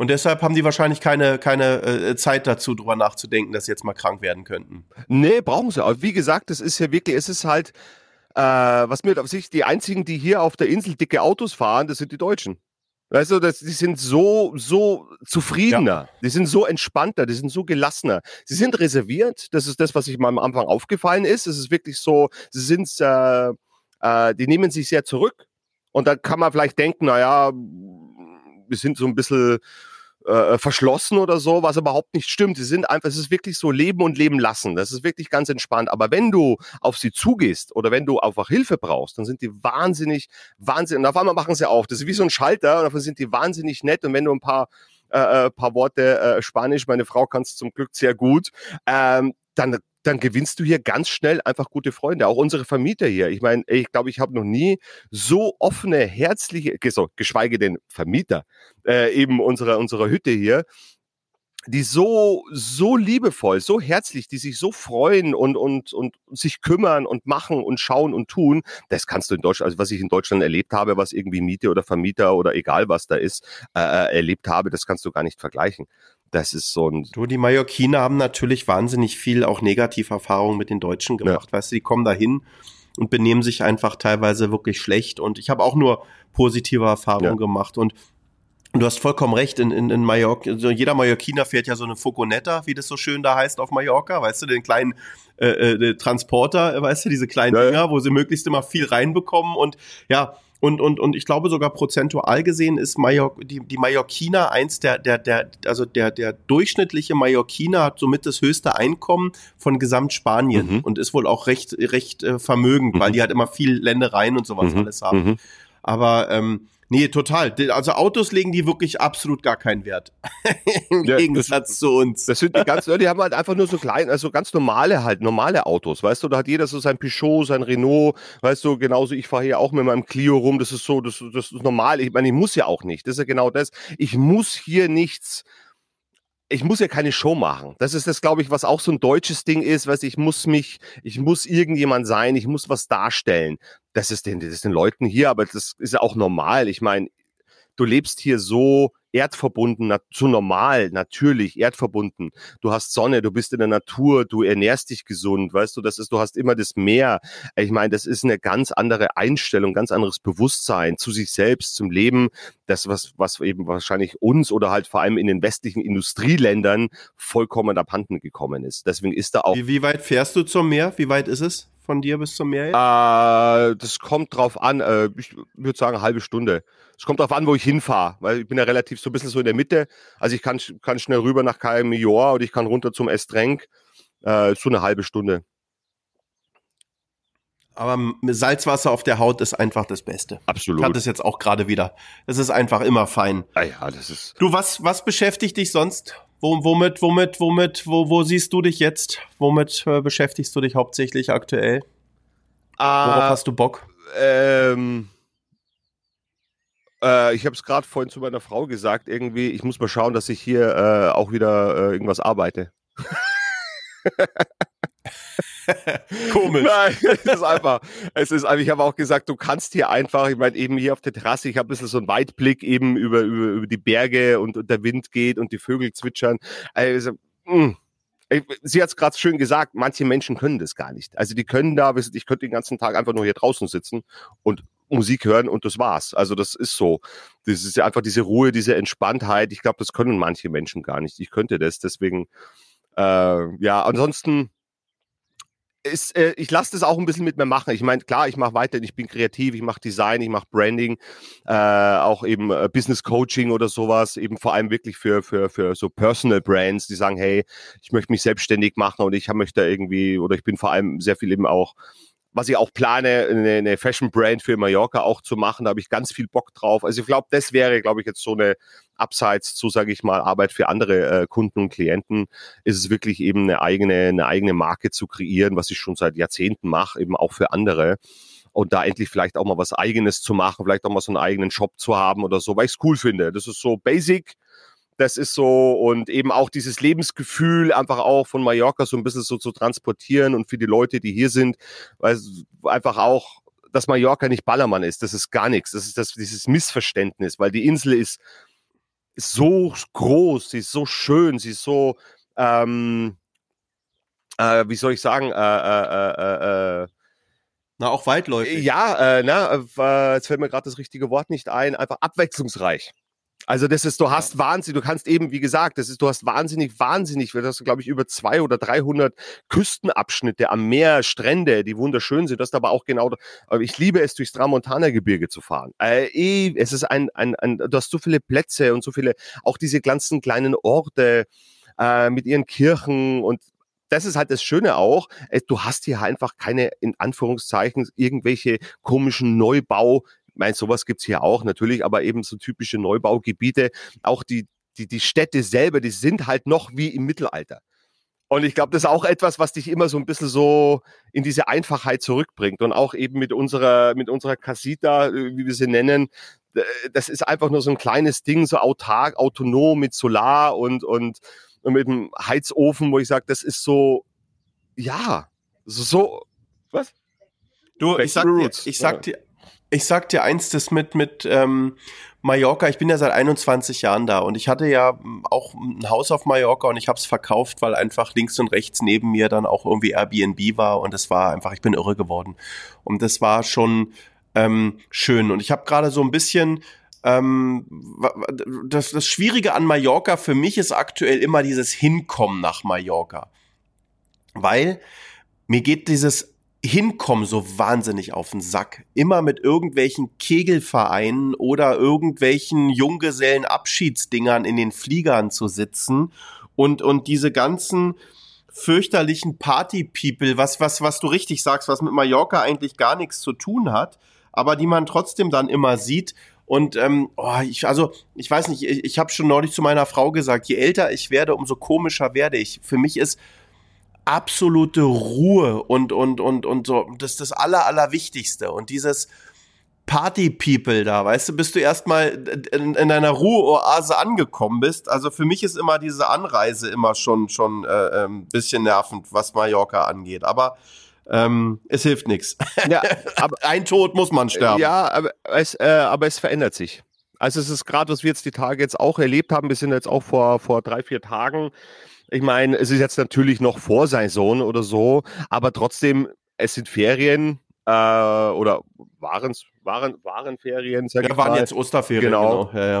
Und deshalb haben die wahrscheinlich keine, keine äh, Zeit dazu, drüber nachzudenken, dass sie jetzt mal krank werden könnten. Nee, brauchen sie. Aber wie gesagt, es ist ja wirklich, es ist halt, äh, was mir auf sich, die einzigen, die hier auf der Insel dicke Autos fahren, das sind die Deutschen. Weißt du, das, die sind so, so zufriedener, ja. die sind so entspannter, die sind so gelassener. Sie sind reserviert, das ist das, was ich mal am Anfang aufgefallen ist. Es ist wirklich so, sie sind, äh, äh, die nehmen sich sehr zurück. Und dann kann man vielleicht denken, naja, wir sind so ein bisschen äh, verschlossen oder so, was überhaupt nicht stimmt. Sie sind einfach, es ist wirklich so Leben und Leben lassen. Das ist wirklich ganz entspannt. Aber wenn du auf sie zugehst oder wenn du einfach Hilfe brauchst, dann sind die wahnsinnig, wahnsinnig, und auf einmal machen sie auf. Das ist wie so ein Schalter und dafür sind die wahnsinnig nett. Und wenn du ein paar äh, äh paar Worte äh, Spanisch, meine Frau kann es zum Glück sehr gut, ähm, dann dann gewinnst du hier ganz schnell einfach gute Freunde. Auch unsere Vermieter hier. Ich meine, ich glaube, ich habe noch nie so offene, herzliche, geschweige denn Vermieter, äh, eben unserer, unserer Hütte hier, die so, so liebevoll, so herzlich, die sich so freuen und, und, und sich kümmern und machen und schauen und tun. Das kannst du in Deutschland, also was ich in Deutschland erlebt habe, was irgendwie Miete oder Vermieter oder egal was da ist, äh, äh erlebt habe, das kannst du gar nicht vergleichen. Das ist so ein. Du, die Mallorquiner haben natürlich wahnsinnig viel auch Negativerfahrungen mit den Deutschen gemacht. Ja. Weißt du, die kommen da hin und benehmen sich einfach teilweise wirklich schlecht. Und ich habe auch nur positive Erfahrungen ja. gemacht. Und Du hast vollkommen recht, in, in, in Mallorca, also jeder Mallorquiner fährt ja so eine Fogonetta, wie das so schön da heißt auf Mallorca, weißt du, den kleinen äh, äh, Transporter, weißt du, diese kleinen ja, Dinger, wo sie möglichst immer viel reinbekommen und ja, und, und, und ich glaube sogar prozentual gesehen ist Mallor die, die Mallorquiner eins der, der, der, also der, der durchschnittliche Mallorquiner hat somit das höchste Einkommen von Gesamtspanien mhm. und ist wohl auch recht, recht äh, vermögend, mhm. weil die halt immer viel Ländereien und sowas mhm. alles haben. Mhm. Aber ähm, Nee, total. Also Autos legen die wirklich absolut gar keinen Wert. Im ja, Gegensatz das, zu uns. Das sind die ganz, die haben halt einfach nur so klein, also ganz normale halt, normale Autos, weißt du, da hat jeder so sein Peugeot, sein Renault, weißt du, genauso, ich fahre hier auch mit meinem Clio rum, das ist so, das, das ist normal. Ich meine, ich muss ja auch nicht. Das ist ja genau das. Ich muss hier nichts ich muss ja keine Show machen. Das ist das, glaube ich, was auch so ein deutsches Ding ist, was ich muss mich, ich muss irgendjemand sein, ich muss was darstellen. Das ist den, das ist den Leuten hier, aber das ist ja auch normal. Ich meine, du lebst hier so erdverbunden, zu normal, natürlich, erdverbunden. Du hast Sonne, du bist in der Natur, du ernährst dich gesund, weißt du, das ist, du hast immer das Meer. Ich meine, das ist eine ganz andere Einstellung, ganz anderes Bewusstsein zu sich selbst, zum Leben. Das, was, was eben wahrscheinlich uns oder halt vor allem in den westlichen Industrieländern vollkommen abhanden gekommen ist. Deswegen ist da auch. Wie, wie weit fährst du zum Meer? Wie weit ist es? Von dir bis zum Meer? Äh, das kommt drauf an. Äh, ich würde sagen, eine halbe Stunde. Es kommt drauf an, wo ich hinfahre, weil ich bin ja relativ so ein bisschen so in der Mitte. Also ich kann, kann schnell rüber nach Major oder ich kann runter zum Estrenk. Äh, so eine halbe Stunde. Aber Salzwasser auf der Haut ist einfach das Beste. Absolut. Ich hatte es jetzt auch gerade wieder. Das ist einfach immer fein. Ah ja, das ist. Du, was, was beschäftigt dich sonst? Wo, womit, womit, womit, wo, wo siehst du dich jetzt? Womit äh, beschäftigst du dich hauptsächlich aktuell? Ah, Worauf hast du Bock? Ähm, äh, ich habe es gerade vorhin zu meiner Frau gesagt, irgendwie, ich muss mal schauen, dass ich hier äh, auch wieder äh, irgendwas arbeite. Komisch. Nein, es ist einfach, es ist ich habe auch gesagt, du kannst hier einfach, ich meine, eben hier auf der Terrasse, ich habe ein bisschen so einen Weitblick eben über, über, über die Berge und, und der Wind geht und die Vögel zwitschern. Also, mm. Sie hat es gerade schön gesagt, manche Menschen können das gar nicht. Also die können da, ich könnte den ganzen Tag einfach nur hier draußen sitzen und Musik hören und das war's. Also das ist so. Das ist einfach diese Ruhe, diese Entspanntheit. Ich glaube, das können manche Menschen gar nicht. Ich könnte das. Deswegen, äh, ja, ansonsten ist, äh, ich lasse das auch ein bisschen mit mir machen. Ich meine, klar, ich mache weiter, ich bin kreativ, ich mache Design, ich mache Branding, äh, auch eben äh, Business Coaching oder sowas, eben vor allem wirklich für, für, für so Personal Brands, die sagen, hey, ich möchte mich selbstständig machen und ich möchte irgendwie, oder ich bin vor allem sehr viel eben auch was ich auch plane, eine, Fashion Brand für Mallorca auch zu machen. Da habe ich ganz viel Bock drauf. Also ich glaube, das wäre, glaube ich, jetzt so eine abseits zu, sage ich mal, Arbeit für andere äh, Kunden und Klienten, ist es wirklich eben eine eigene, eine eigene Marke zu kreieren, was ich schon seit Jahrzehnten mache, eben auch für andere. Und da endlich vielleicht auch mal was Eigenes zu machen, vielleicht auch mal so einen eigenen Shop zu haben oder so, weil ich es cool finde. Das ist so basic, das ist so und eben auch dieses Lebensgefühl einfach auch von Mallorca so ein bisschen so zu transportieren und für die Leute, die hier sind, weil einfach auch, dass Mallorca nicht Ballermann ist, das ist gar nichts. Das ist das, dieses Missverständnis, weil die Insel ist, ist so groß, sie ist so schön, sie ist so, ähm, äh, wie soll ich sagen, äh, äh, äh, äh na, auch weitläufig. Ja, äh, na, äh, jetzt fällt mir gerade das richtige Wort nicht ein, einfach abwechslungsreich. Also das ist, du hast Wahnsinn, du kannst eben, wie gesagt, das ist, du hast wahnsinnig, wahnsinnig, du hast, glaube ich, über zwei oder 300 Küstenabschnitte am Meer, Strände, die wunderschön sind. Du hast aber auch genau, ich liebe es, durchs Tramontana-Gebirge zu fahren. Äh, eh, es ist ein, ein, ein, du hast so viele Plätze und so viele, auch diese ganzen kleinen Orte äh, mit ihren Kirchen und das ist halt das Schöne auch, äh, du hast hier einfach keine, in Anführungszeichen, irgendwelche komischen Neubau, meine, sowas gibt's hier auch natürlich, aber eben so typische Neubaugebiete, auch die, die, die Städte selber, die sind halt noch wie im Mittelalter. Und ich glaube, das ist auch etwas, was dich immer so ein bisschen so in diese Einfachheit zurückbringt. Und auch eben mit unserer, mit unserer Casita, äh, wie wir sie nennen, das ist einfach nur so ein kleines Ding, so autark, autonom mit Solar und, und, und mit einem Heizofen, wo ich sage, das ist so, ja, so, was? Du, ich sag, dir, ich sag dir, ich sag dir eins, das mit, mit ähm, Mallorca, ich bin ja seit 21 Jahren da und ich hatte ja hm, auch ein Haus auf Mallorca und ich habe es verkauft, weil einfach links und rechts neben mir dann auch irgendwie Airbnb war und es war einfach, ich bin irre geworden. Und das war schon ähm, schön. Und ich habe gerade so ein bisschen ähm, das, das Schwierige an Mallorca für mich ist aktuell immer dieses Hinkommen nach Mallorca. Weil mir geht dieses hinkommen so wahnsinnig auf den Sack. Immer mit irgendwelchen Kegelvereinen oder irgendwelchen Junggesellen-Abschiedsdingern in den Fliegern zu sitzen und, und diese ganzen fürchterlichen Party-People, was, was, was du richtig sagst, was mit Mallorca eigentlich gar nichts zu tun hat, aber die man trotzdem dann immer sieht Und ähm, oh, ich, also ich weiß nicht, ich, ich habe schon neulich zu meiner Frau gesagt, je älter ich werde, umso komischer werde ich. Für mich ist absolute Ruhe und und und und so das ist das aller allerwichtigste und dieses Party People da, weißt du, bis du erstmal in, in deiner Ruheoase angekommen bist. Also für mich ist immer diese Anreise immer schon schon äh, ein ähm, bisschen nervend, was Mallorca angeht, aber ähm, es hilft nichts. Ja, aber ein Tod muss man sterben. Ja, aber es, äh, aber es verändert sich. Also es ist gerade, was wir jetzt die Tage jetzt auch erlebt haben. Wir sind jetzt auch vor, vor drei, vier Tagen. Ich meine, es ist jetzt natürlich noch vor Saison oder so, aber trotzdem, es sind Ferien äh, oder waren, waren, waren Ferien, sag ja, waren mal. jetzt Osterferien, genau. genau. Ja, ja.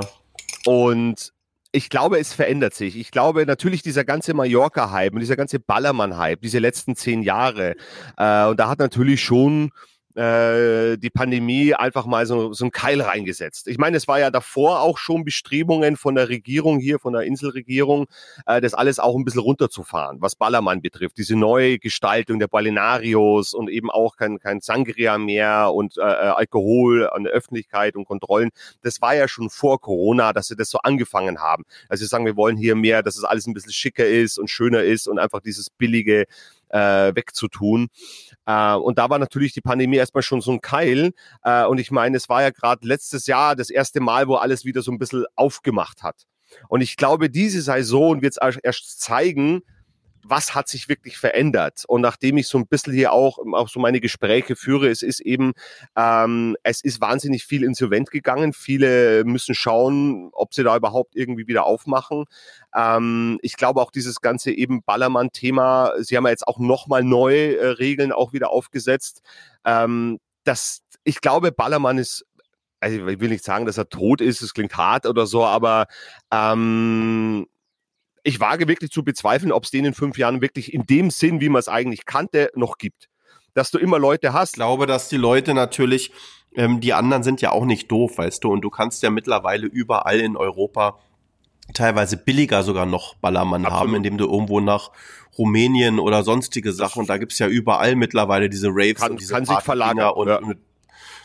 Und ich glaube, es verändert sich. Ich glaube, natürlich dieser ganze Mallorca-Hype und dieser ganze Ballermann-Hype, diese letzten zehn Jahre, äh, und da hat natürlich schon äh, die Pandemie einfach mal so, so einen Keil reingesetzt. Ich meine, es war ja davor auch schon Bestrebungen von der Regierung hier, von der Inselregierung, äh, das alles auch ein bisschen runterzufahren, was Ballermann betrifft. Diese neue Gestaltung der Ballenarios und eben auch kein, kein Sangria mehr und äh, äh, Alkohol an der Öffentlichkeit und Kontrollen. Das war ja schon vor Corona, dass sie das so angefangen haben. Also sie sagen, wir wollen hier mehr, dass es alles ein bisschen schicker ist und schöner ist und einfach dieses billige äh, wegzutun. Äh, und da war natürlich die Pandemie erstmal schon so ein Keil. Äh, und ich meine, es war ja gerade letztes Jahr das erste Mal, wo alles wieder so ein bisschen aufgemacht hat. Und ich glaube, diese Saison wird es erst zeigen, was hat sich wirklich verändert? Und nachdem ich so ein bisschen hier auch, auch so meine Gespräche führe, es ist eben, ähm, es ist wahnsinnig viel insolvent gegangen. Viele müssen schauen, ob sie da überhaupt irgendwie wieder aufmachen. Ähm, ich glaube auch dieses ganze eben Ballermann-Thema, sie haben ja jetzt auch nochmal neue äh, Regeln auch wieder aufgesetzt. Ähm, das, ich glaube, Ballermann ist also ich will nicht sagen, dass er tot ist, es klingt hart oder so, aber ähm, ich wage wirklich zu bezweifeln, ob es den in fünf Jahren wirklich in dem Sinn, wie man es eigentlich kannte, noch gibt. Dass du immer Leute hast. Ich glaube, dass die Leute natürlich, ähm, die anderen sind ja auch nicht doof, weißt du, und du kannst ja mittlerweile überall in Europa teilweise billiger sogar noch Ballermann Absolut. haben, indem du irgendwo nach Rumänien oder sonstige Sachen, und da gibt's ja überall mittlerweile diese Raves kann, und diese kann sich verlagern und ja. mit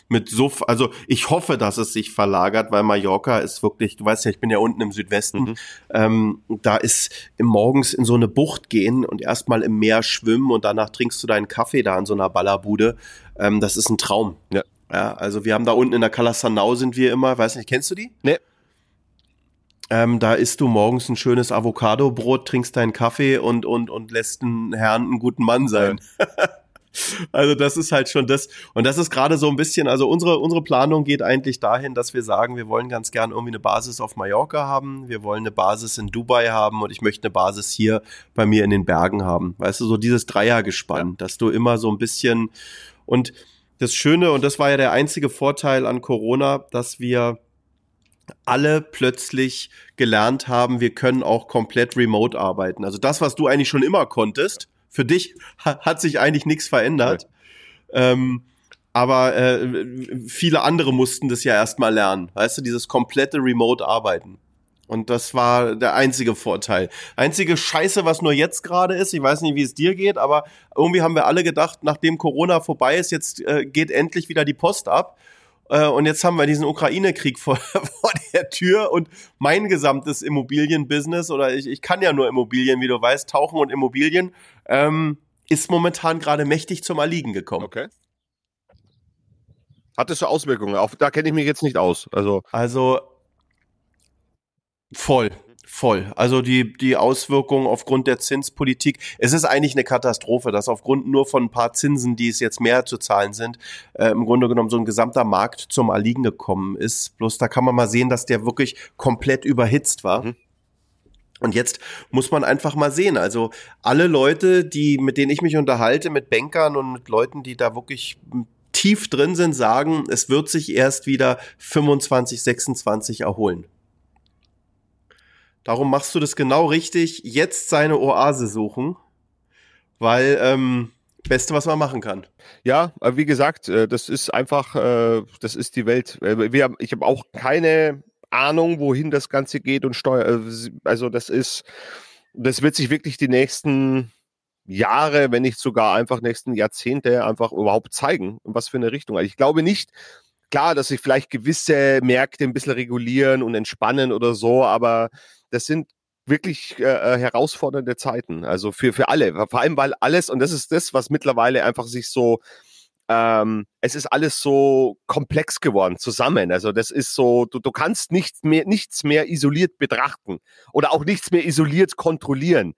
mit Suff. Also ich hoffe, dass es sich verlagert, weil Mallorca ist wirklich, du weißt ja, ich bin ja unten im Südwesten, mhm. ähm, da ist morgens in so eine Bucht gehen und erstmal im Meer schwimmen und danach trinkst du deinen Kaffee da in so einer Ballerbude. Ähm, das ist ein Traum. Ja. ja. Also wir haben da unten in der Calasanau sind wir immer, weiß nicht, kennst du die? Nee. Ähm, da isst du morgens ein schönes Avocado-Brot, trinkst deinen Kaffee und, und, und lässt einen Herrn einen guten Mann sein. Ja. Also das ist halt schon das. Und das ist gerade so ein bisschen, also unsere, unsere Planung geht eigentlich dahin, dass wir sagen, wir wollen ganz gern irgendwie eine Basis auf Mallorca haben, wir wollen eine Basis in Dubai haben und ich möchte eine Basis hier bei mir in den Bergen haben. Weißt du, so dieses Dreiergespann, ja. dass du immer so ein bisschen und das Schöne, und das war ja der einzige Vorteil an Corona, dass wir alle plötzlich gelernt haben, wir können auch komplett remote arbeiten. Also das, was du eigentlich schon immer konntest, für dich hat sich eigentlich nichts verändert. Ja. Ähm, aber äh, viele andere mussten das ja erstmal lernen. Weißt du, dieses komplette Remote-Arbeiten. Und das war der einzige Vorteil. Einzige Scheiße, was nur jetzt gerade ist, ich weiß nicht, wie es dir geht, aber irgendwie haben wir alle gedacht, nachdem Corona vorbei ist, jetzt äh, geht endlich wieder die Post ab. Äh, und jetzt haben wir diesen Ukraine-Krieg vor, vor der Tür und mein gesamtes Immobilienbusiness, oder ich, ich kann ja nur Immobilien, wie du weißt, tauchen und Immobilien, ähm, ist momentan gerade mächtig zum Erliegen gekommen. Okay. Hat es so Auswirkungen? Auf, da kenne ich mich jetzt nicht aus. Also, also voll. Voll. Also die, die Auswirkungen aufgrund der Zinspolitik. Es ist eigentlich eine Katastrophe, dass aufgrund nur von ein paar Zinsen, die es jetzt mehr zu zahlen sind, äh, im Grunde genommen so ein gesamter Markt zum Erliegen gekommen ist. Bloß da kann man mal sehen, dass der wirklich komplett überhitzt war. Mhm. Und jetzt muss man einfach mal sehen. Also alle Leute, die, mit denen ich mich unterhalte, mit Bankern und mit Leuten, die da wirklich tief drin sind, sagen, es wird sich erst wieder 25, 26 erholen. Darum machst du das genau richtig. Jetzt seine Oase suchen, weil ähm, Beste, was man machen kann. Ja, wie gesagt, äh, das ist einfach, äh, das ist die Welt. Äh, wir, ich habe auch keine Ahnung, wohin das Ganze geht und Steuer. Also das ist, das wird sich wirklich die nächsten Jahre, wenn nicht sogar einfach nächsten Jahrzehnte einfach überhaupt zeigen, in was für eine Richtung. Also ich glaube nicht, klar, dass sich vielleicht gewisse Märkte ein bisschen regulieren und entspannen oder so, aber das sind wirklich äh, äh, herausfordernde Zeiten. Also für, für alle. Vor allem, weil alles, und das ist das, was mittlerweile einfach sich so, ähm, es ist alles so komplex geworden zusammen. Also das ist so, du, du kannst nichts mehr, nichts mehr isoliert betrachten oder auch nichts mehr isoliert kontrollieren.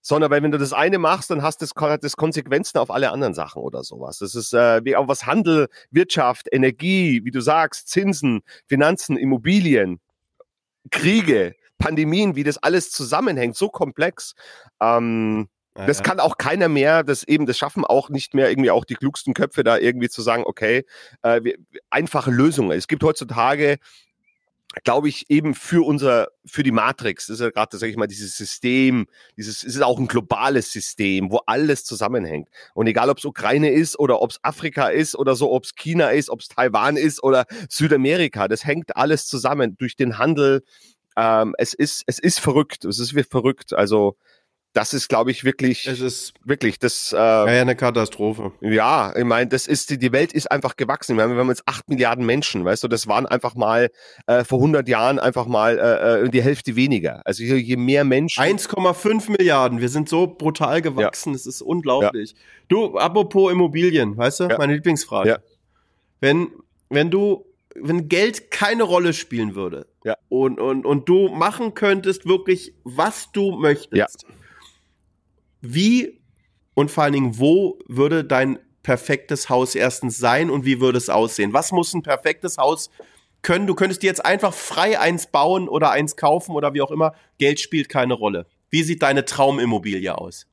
Sondern weil wenn du das eine machst, dann hast das, das Konsequenzen auf alle anderen Sachen oder sowas. Das ist äh, wie auch was Handel, Wirtschaft, Energie, wie du sagst, Zinsen, Finanzen, Immobilien, Kriege, Pandemien, wie das alles zusammenhängt, so komplex. Ähm, ja, das kann auch keiner mehr, das eben, das schaffen auch nicht mehr irgendwie auch die klugsten Köpfe da irgendwie zu sagen, okay, äh, wir, einfache Lösungen. Es gibt heutzutage glaube ich, eben für unser, für die Matrix, das ist ja gerade, sage ich mal, dieses System, dieses, es ist auch ein globales System, wo alles zusammenhängt. Und egal, ob es Ukraine ist oder ob es Afrika ist oder so, ob es China ist, ob es Taiwan ist oder Südamerika, das hängt alles zusammen durch den Handel, ähm, es ist, es ist verrückt. Es ist verrückt. Also, das ist, glaube ich, wirklich, es ist wirklich das. Äh, ja, eine Katastrophe. Ja, ich meine, das ist die, die Welt ist einfach gewachsen. Wir haben, wir haben jetzt acht Milliarden Menschen, weißt du, das waren einfach mal äh, vor 100 Jahren einfach mal äh, äh die Hälfte weniger. Also je, je mehr Menschen. 1,5 Milliarden. Wir sind so brutal gewachsen. Ja. Das ist unglaublich. Ja. Du, apropos Immobilien, weißt du, ja. meine Lieblingsfrage. Ja. Wenn wenn du wenn Geld keine Rolle spielen würde ja. und, und, und du machen könntest wirklich, was du möchtest, ja. wie und vor allen Dingen, wo würde dein perfektes Haus erstens sein und wie würde es aussehen? Was muss ein perfektes Haus können? Du könntest dir jetzt einfach frei eins bauen oder eins kaufen oder wie auch immer. Geld spielt keine Rolle. Wie sieht deine Traumimmobilie aus?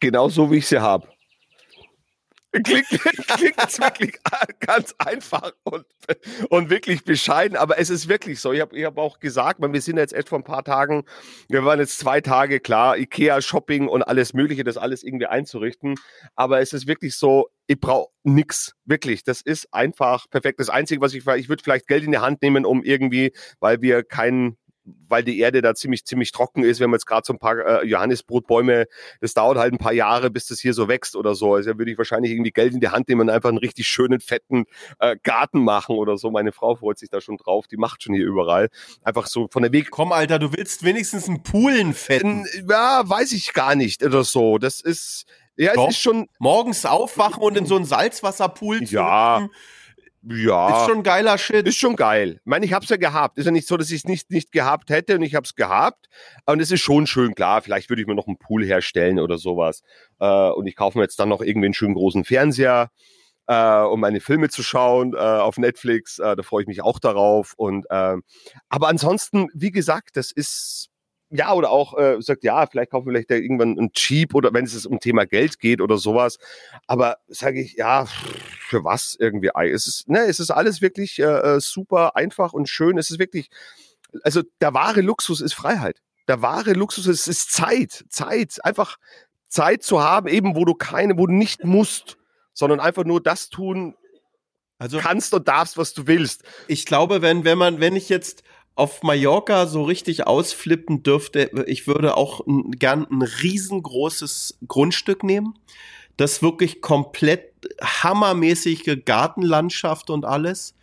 Genau so, wie ich sie habe. Klingt, klingt wirklich ganz einfach und, und wirklich bescheiden, aber es ist wirklich so. Ich habe ich hab auch gesagt, wir sind jetzt echt vor ein paar Tagen, wir waren jetzt zwei Tage, klar, Ikea, Shopping und alles Mögliche, das alles irgendwie einzurichten. Aber es ist wirklich so, ich brauche nix, wirklich. Das ist einfach perfekt. Das Einzige, was ich, ich würde vielleicht Geld in die Hand nehmen, um irgendwie, weil wir keinen weil die Erde da ziemlich, ziemlich trocken ist. Wir haben jetzt gerade so ein paar äh, Johannisbrotbäume. Das dauert halt ein paar Jahre, bis das hier so wächst oder so. Also würde ich wahrscheinlich irgendwie Geld in die Hand nehmen und einfach einen richtig schönen, fetten äh, Garten machen oder so. Meine Frau freut sich da schon drauf. Die macht schon hier überall. Einfach so von der Weg. Komm, Alter, du willst wenigstens einen Poolen fetten. Ja, weiß ich gar nicht oder so. Das ist, ja, Doch. es ist schon. Morgens aufwachen und in so einen Salzwasserpool zu ja. Ja. Ist schon geiler Shit. Ist schon geil. Ich meine, ich hab's ja gehabt. Ist ja nicht so, dass ich es nicht, nicht gehabt hätte und ich hab's gehabt. Und es ist schon schön klar. Vielleicht würde ich mir noch einen Pool herstellen oder sowas. Äh, und ich kaufe mir jetzt dann noch irgendwie einen schönen großen Fernseher, äh, um meine Filme zu schauen äh, auf Netflix. Äh, da freue ich mich auch darauf. Und äh, aber ansonsten, wie gesagt, das ist ja, oder auch äh, sagt, ja, vielleicht kaufen wir vielleicht irgendwann ein Cheap oder wenn es um Thema Geld geht oder sowas. Aber sage ich, ja, für was irgendwie? Es ist, ne, es ist alles wirklich äh, äh, super einfach und schön. Es ist wirklich, also der wahre Luxus ist Freiheit. Der wahre Luxus ist, ist Zeit. Zeit. Einfach Zeit zu haben, eben wo du keine, wo du nicht musst, sondern einfach nur das tun, also kannst und darfst, was du willst. Ich glaube, wenn, wenn man, wenn ich jetzt auf Mallorca so richtig ausflippen dürfte, ich würde auch ein, gern ein riesengroßes Grundstück nehmen, das wirklich komplett hammermäßige Gartenlandschaft und alles.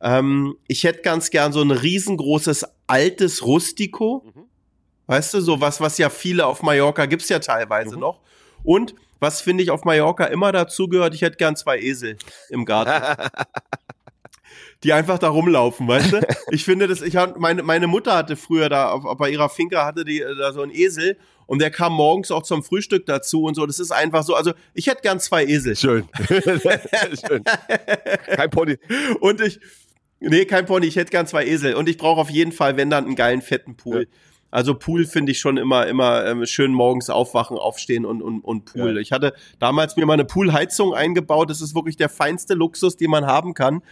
Ähm, ich hätte ganz gern so ein riesengroßes altes Rustico. Mhm. Weißt du, so was, was ja viele auf Mallorca gibt's ja teilweise mhm. noch. Und was finde ich auf Mallorca immer dazu gehört, ich hätte gern zwei Esel im Garten. die einfach da rumlaufen, weißt du? Ich finde das, ich hab, meine, meine Mutter hatte früher da, auf, bei ihrer Finca hatte die äh, da so einen Esel und der kam morgens auch zum Frühstück dazu und so. Das ist einfach so, also ich hätte gern zwei Esel. Schön. Schön. Kein Pony. Und ich, nee, kein Pony, ich hätte gern zwei Esel und ich brauche auf jeden Fall, wenn dann, einen geilen, fetten Pool. Ja. Also Pool finde ich schon immer, immer ähm, schön morgens aufwachen, aufstehen und, und, und Pool. Ja. Ich hatte damals mir mal eine Poolheizung eingebaut. Das ist wirklich der feinste Luxus, den man haben kann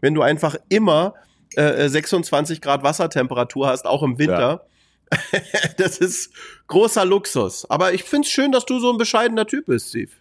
wenn du einfach immer äh, 26 Grad Wassertemperatur hast, auch im Winter. Ja. das ist großer Luxus. Aber ich find's schön, dass du so ein bescheidener Typ bist, Steve.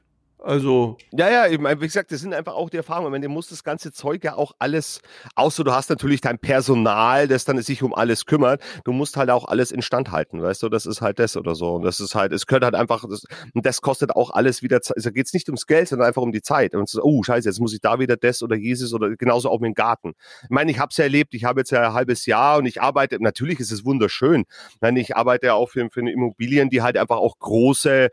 Also. Ja, ja, eben, wie gesagt, das sind einfach auch die Erfahrungen. Ich meine, du musst das ganze Zeug ja auch alles, außer du hast natürlich dein Personal, das dann sich um alles kümmert. Du musst halt auch alles instand halten, weißt du? Das ist halt das oder so. Und das ist halt, es gehört halt einfach, das, und das kostet auch alles wieder Zeit. Also geht es nicht ums Geld, sondern einfach um die Zeit. Und so, oh, scheiße, jetzt muss ich da wieder das oder Jesus oder genauso auch mit dem Garten. Ich meine, ich habe es ja erlebt, ich habe jetzt ja ein halbes Jahr und ich arbeite, natürlich ist es wunderschön. Ich meine, ich arbeite ja auch für, für Immobilien, die halt einfach auch große,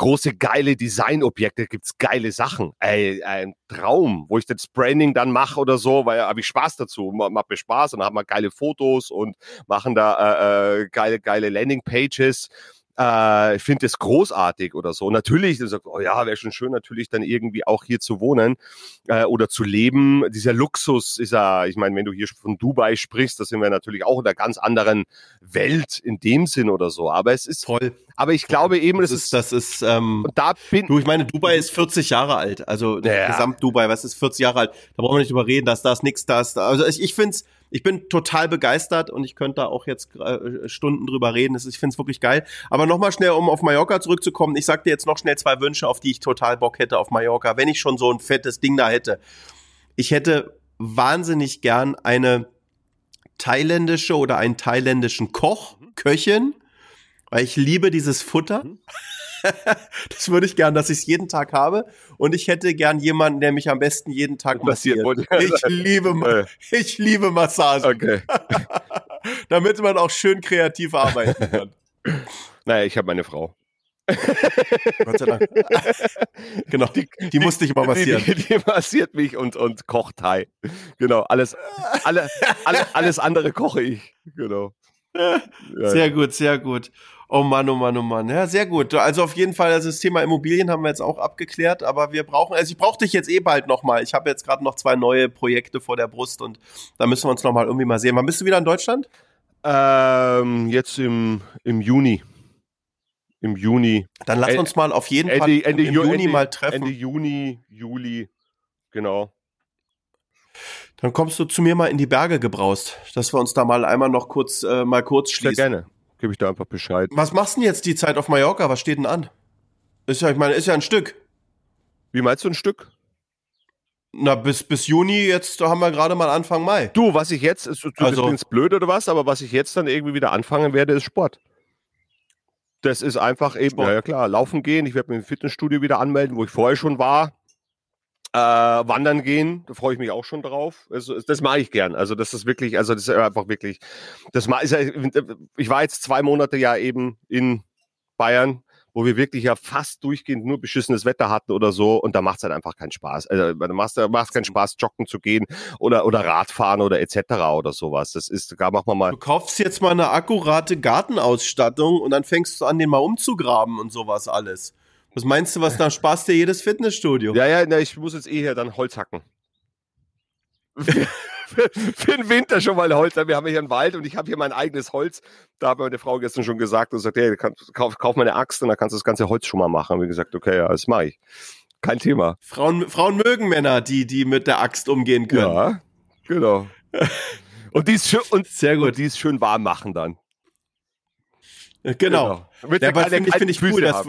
große geile Designobjekte, gibt's geile Sachen. Ey, ein Traum, wo ich das Branding dann mache oder so, weil habe ich Spaß dazu, macht mir Spaß und haben wir geile Fotos und machen da äh, äh geile geile Landingpages äh, ich finde es großartig oder so. Natürlich, dann sagt, oh ja, wäre schon schön, natürlich dann irgendwie auch hier zu wohnen äh, oder zu leben. Dieser Luxus ist ja, ich meine, wenn du hier von Dubai sprichst, da sind wir natürlich auch in einer ganz anderen Welt in dem Sinn oder so. Aber es ist toll. Aber ich glaube eben, das, ist, das ist, ähm, da bin du, ich meine, Dubai ist 40 Jahre alt, also ja. Gesamt Dubai, was ist 40 Jahre alt? Da brauchen wir nicht drüber reden, dass das nichts, das, also ich, ich finde es ich bin total begeistert und ich könnte da auch jetzt äh, Stunden drüber reden. Ich finde es wirklich geil. Aber nochmal schnell, um auf Mallorca zurückzukommen. Ich sag dir jetzt noch schnell zwei Wünsche, auf die ich total Bock hätte auf Mallorca, wenn ich schon so ein fettes Ding da hätte. Ich hätte wahnsinnig gern eine thailändische oder einen thailändischen Koch, mhm. Köchin, weil ich liebe dieses Futter. Mhm. das würde ich gern, dass ich es jeden Tag habe. Und ich hätte gern jemanden, der mich am besten jeden Tag massiert. Ich liebe, ich liebe Massagen. Okay. Damit man auch schön kreativ arbeiten kann. Naja, ich habe meine Frau. Gott sei Dank. genau, die, die musste ich mal massieren. Die, die, die, massiert mich und, und kocht Thai. Genau, alles, alle, alle, alles andere koche ich. Genau. Ja. Sehr gut, sehr gut. Oh Mann, oh Mann, oh Mann. Ja, sehr gut. Also auf jeden Fall, also das Thema Immobilien haben wir jetzt auch abgeklärt, aber wir brauchen, also ich brauche dich jetzt eh bald nochmal. Ich habe jetzt gerade noch zwei neue Projekte vor der Brust und da müssen wir uns nochmal irgendwie mal sehen. Wann bist du wieder in Deutschland? Ähm, jetzt im, im Juni. Im Juni. Dann lass uns mal auf jeden Ende, Fall Ende, im Juni Ende, mal treffen. Ende Juni, Juli, genau. Dann kommst du zu mir mal in die Berge gebraust, dass wir uns da mal einmal noch kurz, äh, mal kurz schließen. Sehr gerne gebe ich da einfach Bescheid. Was machst du denn jetzt die Zeit auf Mallorca? Was steht denn an? Ist ja, ich meine, ist ja ein Stück. Wie meinst du ein Stück? Na, bis, bis Juni, jetzt haben wir gerade mal Anfang Mai. Du, was ich jetzt, ist, du also, bist blöd oder was, aber was ich jetzt dann irgendwie wieder anfangen werde, ist Sport. Das ist einfach eben, Sport. ja klar, laufen gehen. Ich werde mich im Fitnessstudio wieder anmelden, wo ich vorher schon war. Äh, wandern gehen, da freue ich mich auch schon drauf. Also, das mache ich gern. Also das ist wirklich, also das ist einfach wirklich, das ist ich war jetzt zwei Monate ja eben in Bayern, wo wir wirklich ja fast durchgehend nur beschissenes Wetter hatten oder so und da macht es halt einfach keinen Spaß. Also da macht es keinen Spaß, joggen zu gehen oder, oder Radfahren oder etc. oder sowas. Das ist, da machen wir mal. Du kaufst jetzt mal eine akkurate Gartenausstattung und dann fängst du an, den mal umzugraben und sowas alles. Was meinst du, was da sparst dir jedes Fitnessstudio? Ja, ja, na, ich muss jetzt eh hier dann Holz hacken. für, für den Winter schon mal Holz. Wir haben hier einen Wald und ich habe hier mein eigenes Holz. Da hat meine Frau gestern schon gesagt und sagt, hey, kauf, kauf mal eine Axt und dann kannst du das ganze Holz schon mal machen. Und wie gesagt, okay, ja, das mache ich. Kein Thema. Frauen, Frauen mögen Männer, die, die mit der Axt umgehen können. Ja, genau. und die ist schön, und, Sehr gut. Und die ist schön warm machen dann. Genau. genau. Ja, aber finde ich, find ich cool, dass,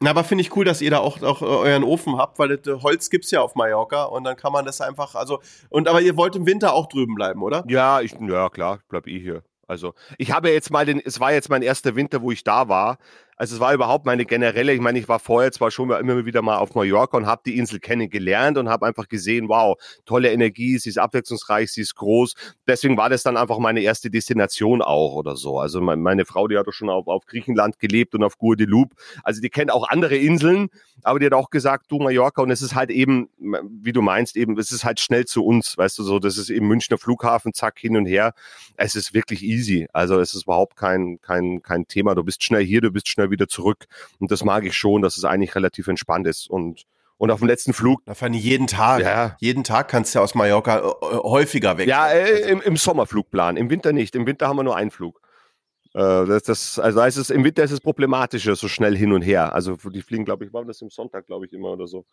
na, aber finde ich cool, dass ihr da auch, auch euren Ofen habt, weil das Holz gibt's ja auf Mallorca und dann kann man das einfach, also, und aber ihr wollt im Winter auch drüben bleiben, oder? Ja, ich, ja klar, bleib eh hier. Also, ich habe jetzt mal den, es war jetzt mein erster Winter, wo ich da war. Also es war überhaupt meine generelle, ich meine, ich war vorher zwar schon immer wieder mal auf Mallorca und habe die Insel kennengelernt und habe einfach gesehen, wow, tolle Energie, sie ist abwechslungsreich, sie ist groß. Deswegen war das dann einfach meine erste Destination auch oder so. Also meine Frau, die hat doch schon auf, auf Griechenland gelebt und auf Guadeloupe. Also die kennt auch andere Inseln, aber die hat auch gesagt, du Mallorca und es ist halt eben, wie du meinst, eben, es ist halt schnell zu uns, weißt du so, das ist eben Münchner Flughafen, zack, hin und her. Es ist wirklich easy. Also es ist überhaupt kein, kein, kein Thema. Du bist schnell hier, du bist schnell wieder zurück. Und das mag ich schon, dass es eigentlich relativ entspannt ist. Und und auf dem letzten Flug. Da fand ich jeden Tag. Ja. Jeden Tag kannst du aus Mallorca äh, häufiger weg. Ja, äh, im, im Sommerflugplan. Im Winter nicht. Im Winter haben wir nur einen Flug. Äh, das, das, also da ist es, im Winter ist es problematischer, so schnell hin und her. Also die fliegen, glaube ich, waren das im Sonntag, glaube ich, immer oder so.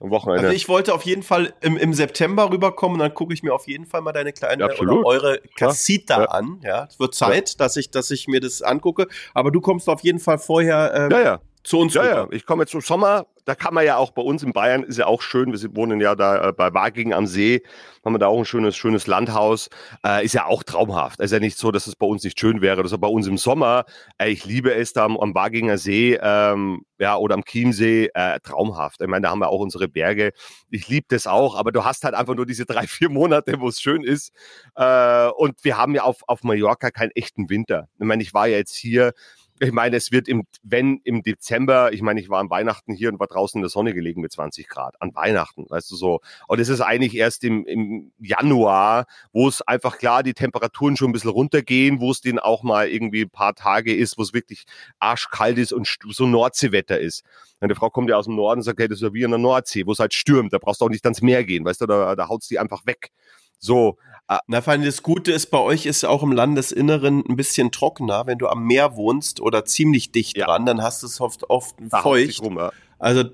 Am Wochenende. Also ich wollte auf jeden Fall im, im September rüberkommen, dann gucke ich mir auf jeden Fall mal deine kleine ja, oder eure Casita ja. an. Ja, es wird Zeit, ja. dass ich, dass ich mir das angucke. Aber du kommst auf jeden Fall vorher ähm, ja, ja zu uns ja, rüber. Ja, ich komme jetzt zum Sommer. Da kann man ja auch bei uns in Bayern, ist ja auch schön. Wir wohnen ja da äh, bei Waging am See. Haben wir da auch ein schönes, schönes Landhaus. Äh, ist ja auch traumhaft. Ist ja nicht so, dass es bei uns nicht schön wäre. Das ist bei uns im Sommer. Äh, ich liebe es da am, am Waginger See. Ähm, ja, oder am Chiemsee, äh, traumhaft. Ich meine, da haben wir auch unsere Berge. Ich liebe das auch, aber du hast halt einfach nur diese drei, vier Monate, wo es schön ist. Äh, und wir haben ja auf, auf Mallorca keinen echten Winter. Ich meine, ich war ja jetzt hier ich meine, es wird im, wenn im Dezember, ich meine, ich war an Weihnachten hier und war draußen in der Sonne gelegen mit 20 Grad. An Weihnachten, weißt du so. Und es ist eigentlich erst im, im Januar, wo es einfach klar die Temperaturen schon ein bisschen runtergehen, wo es den auch mal irgendwie ein paar Tage ist, wo es wirklich arschkalt ist und so Nordseewetter ist. Meine Frau kommt ja aus dem Norden und sagt, hey, das ist ja wie in der Nordsee, wo es halt stürmt. Da brauchst du auch nicht ans Meer gehen, weißt du, da, da haut's die einfach weg. So. Äh, Na, vor allem das Gute ist, bei euch ist auch im Landesinneren ein bisschen trockener. Wenn du am Meer wohnst oder ziemlich dicht ja. dran, dann hast du es oft, oft feucht. Rum, ja. Also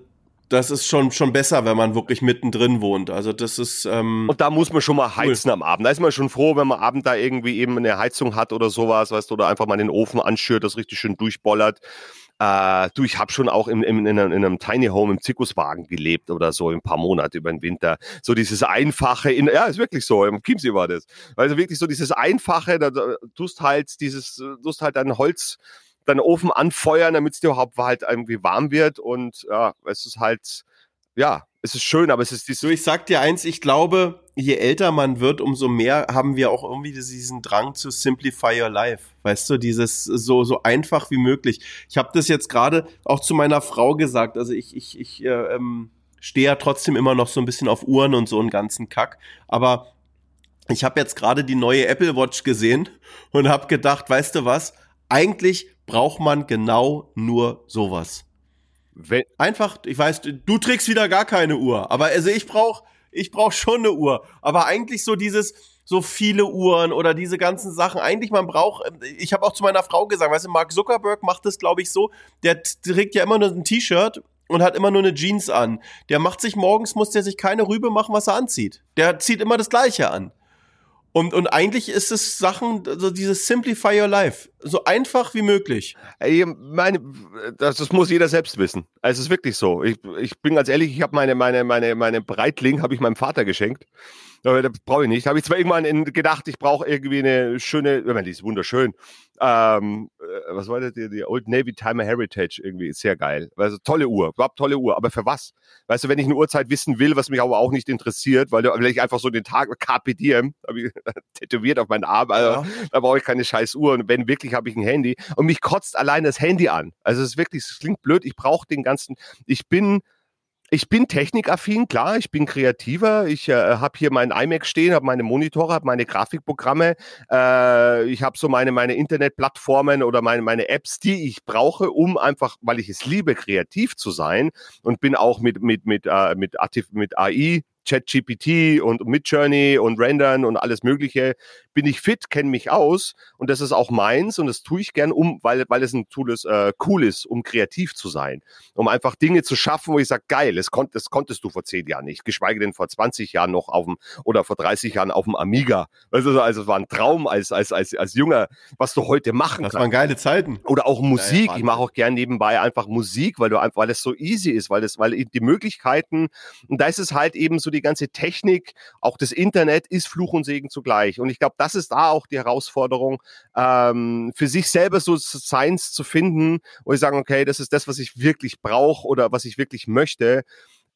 das ist schon, schon besser, wenn man wirklich mittendrin wohnt. Also das ist. Ähm, und da muss man schon mal heizen cool. am Abend. Da ist man schon froh, wenn man abend da irgendwie eben eine Heizung hat oder sowas, weißt du, oder einfach mal den Ofen anschürt, das richtig schön durchbollert. Äh, du, ich habe schon auch im, im, in, einem, in, einem, Tiny Home im Zirkuswagen gelebt oder so ein paar Monate über den Winter. So dieses einfache, in, ja, ist wirklich so, im Chiemsee war das. Also wirklich so dieses einfache, da, da tust halt dieses, tust halt dein Holz, deinen Ofen anfeuern, damit es dir überhaupt halt irgendwie warm wird und ja, es ist halt, ja, es ist schön, aber es ist dieses. So, ich sag dir eins, ich glaube, je älter man wird, umso mehr haben wir auch irgendwie diesen Drang zu simplify your life. Weißt du, dieses so, so einfach wie möglich. Ich habe das jetzt gerade auch zu meiner Frau gesagt. Also ich, ich, ich äh, ähm, stehe ja trotzdem immer noch so ein bisschen auf Uhren und so einen ganzen Kack. Aber ich habe jetzt gerade die neue Apple Watch gesehen und habe gedacht, weißt du was? Eigentlich braucht man genau nur sowas. Wenn, einfach, ich weiß, du trägst wieder gar keine Uhr, aber also ich brauche ich brauch schon eine Uhr. Aber eigentlich so dieses, so viele Uhren oder diese ganzen Sachen. Eigentlich, man braucht, ich habe auch zu meiner Frau gesagt, weißt du, Mark Zuckerberg macht das, glaube ich, so, der trägt ja immer nur ein T-Shirt und hat immer nur eine Jeans an. Der macht sich morgens, muss der sich keine Rübe machen, was er anzieht. Der zieht immer das Gleiche an. Und, und eigentlich ist es Sachen, so dieses Simplify Your Life, so einfach wie möglich. Ey, meine, das, das muss jeder selbst wissen. Also es ist wirklich so. Ich, ich bin ganz ehrlich, ich habe meine, meine, meine, meine Breitling habe ich meinem Vater geschenkt. Aber das brauche ich nicht. Habe ich zwar irgendwann in, gedacht, ich brauche irgendwie eine schöne, ich meine, die ist wunderschön. Ähm, äh, was war das? Die, die Old Navy Timer Heritage irgendwie, ist sehr geil. Also tolle Uhr, überhaupt tolle Uhr. Aber für was? Weißt du, wenn ich eine Uhrzeit wissen will, was mich aber auch nicht interessiert, weil, weil ich einfach so den Tag Diem habe ich tätowiert auf meinen Arm, also, ja. da brauche ich keine scheiß Uhr. Und wenn wirklich, habe ich ein Handy. Und mich kotzt allein das Handy an. Also es ist wirklich, es klingt blöd. Ich brauche den ganzen. Ich bin ich bin technikaffin, klar, ich bin kreativer. Ich äh, habe hier meinen iMac stehen, habe meine Monitore, habe meine Grafikprogramme. Äh, ich habe so meine, meine Internetplattformen oder meine, meine Apps, die ich brauche, um einfach, weil ich es liebe, kreativ zu sein und bin auch mit, mit, mit, äh, mit, mit AI ChatGPT und Midjourney und Rendern und alles Mögliche bin ich fit, kenne mich aus und das ist auch meins und das tue ich gern, um, weil, weil es ein Tool ist, äh, cool ist, um kreativ zu sein, um einfach Dinge zu schaffen, wo ich sage, geil, das, konnt, das konntest du vor zehn Jahren nicht, geschweige denn vor 20 Jahren noch auf dem oder vor 30 Jahren auf dem Amiga. Also, also es war ein Traum als, als, als, als Junger, was du heute machen das kannst. Das waren geile Zeiten. Oder auch Musik. Ja, ich mache auch gern nebenbei einfach Musik, weil du einfach, weil es so easy ist, weil es, weil die Möglichkeiten, und da ist es halt eben so die ganze Technik, auch das Internet ist Fluch und Segen zugleich. Und ich glaube, das ist da auch die Herausforderung, ähm, für sich selber so Science zu finden, wo ich sage, okay, das ist das, was ich wirklich brauche oder was ich wirklich möchte.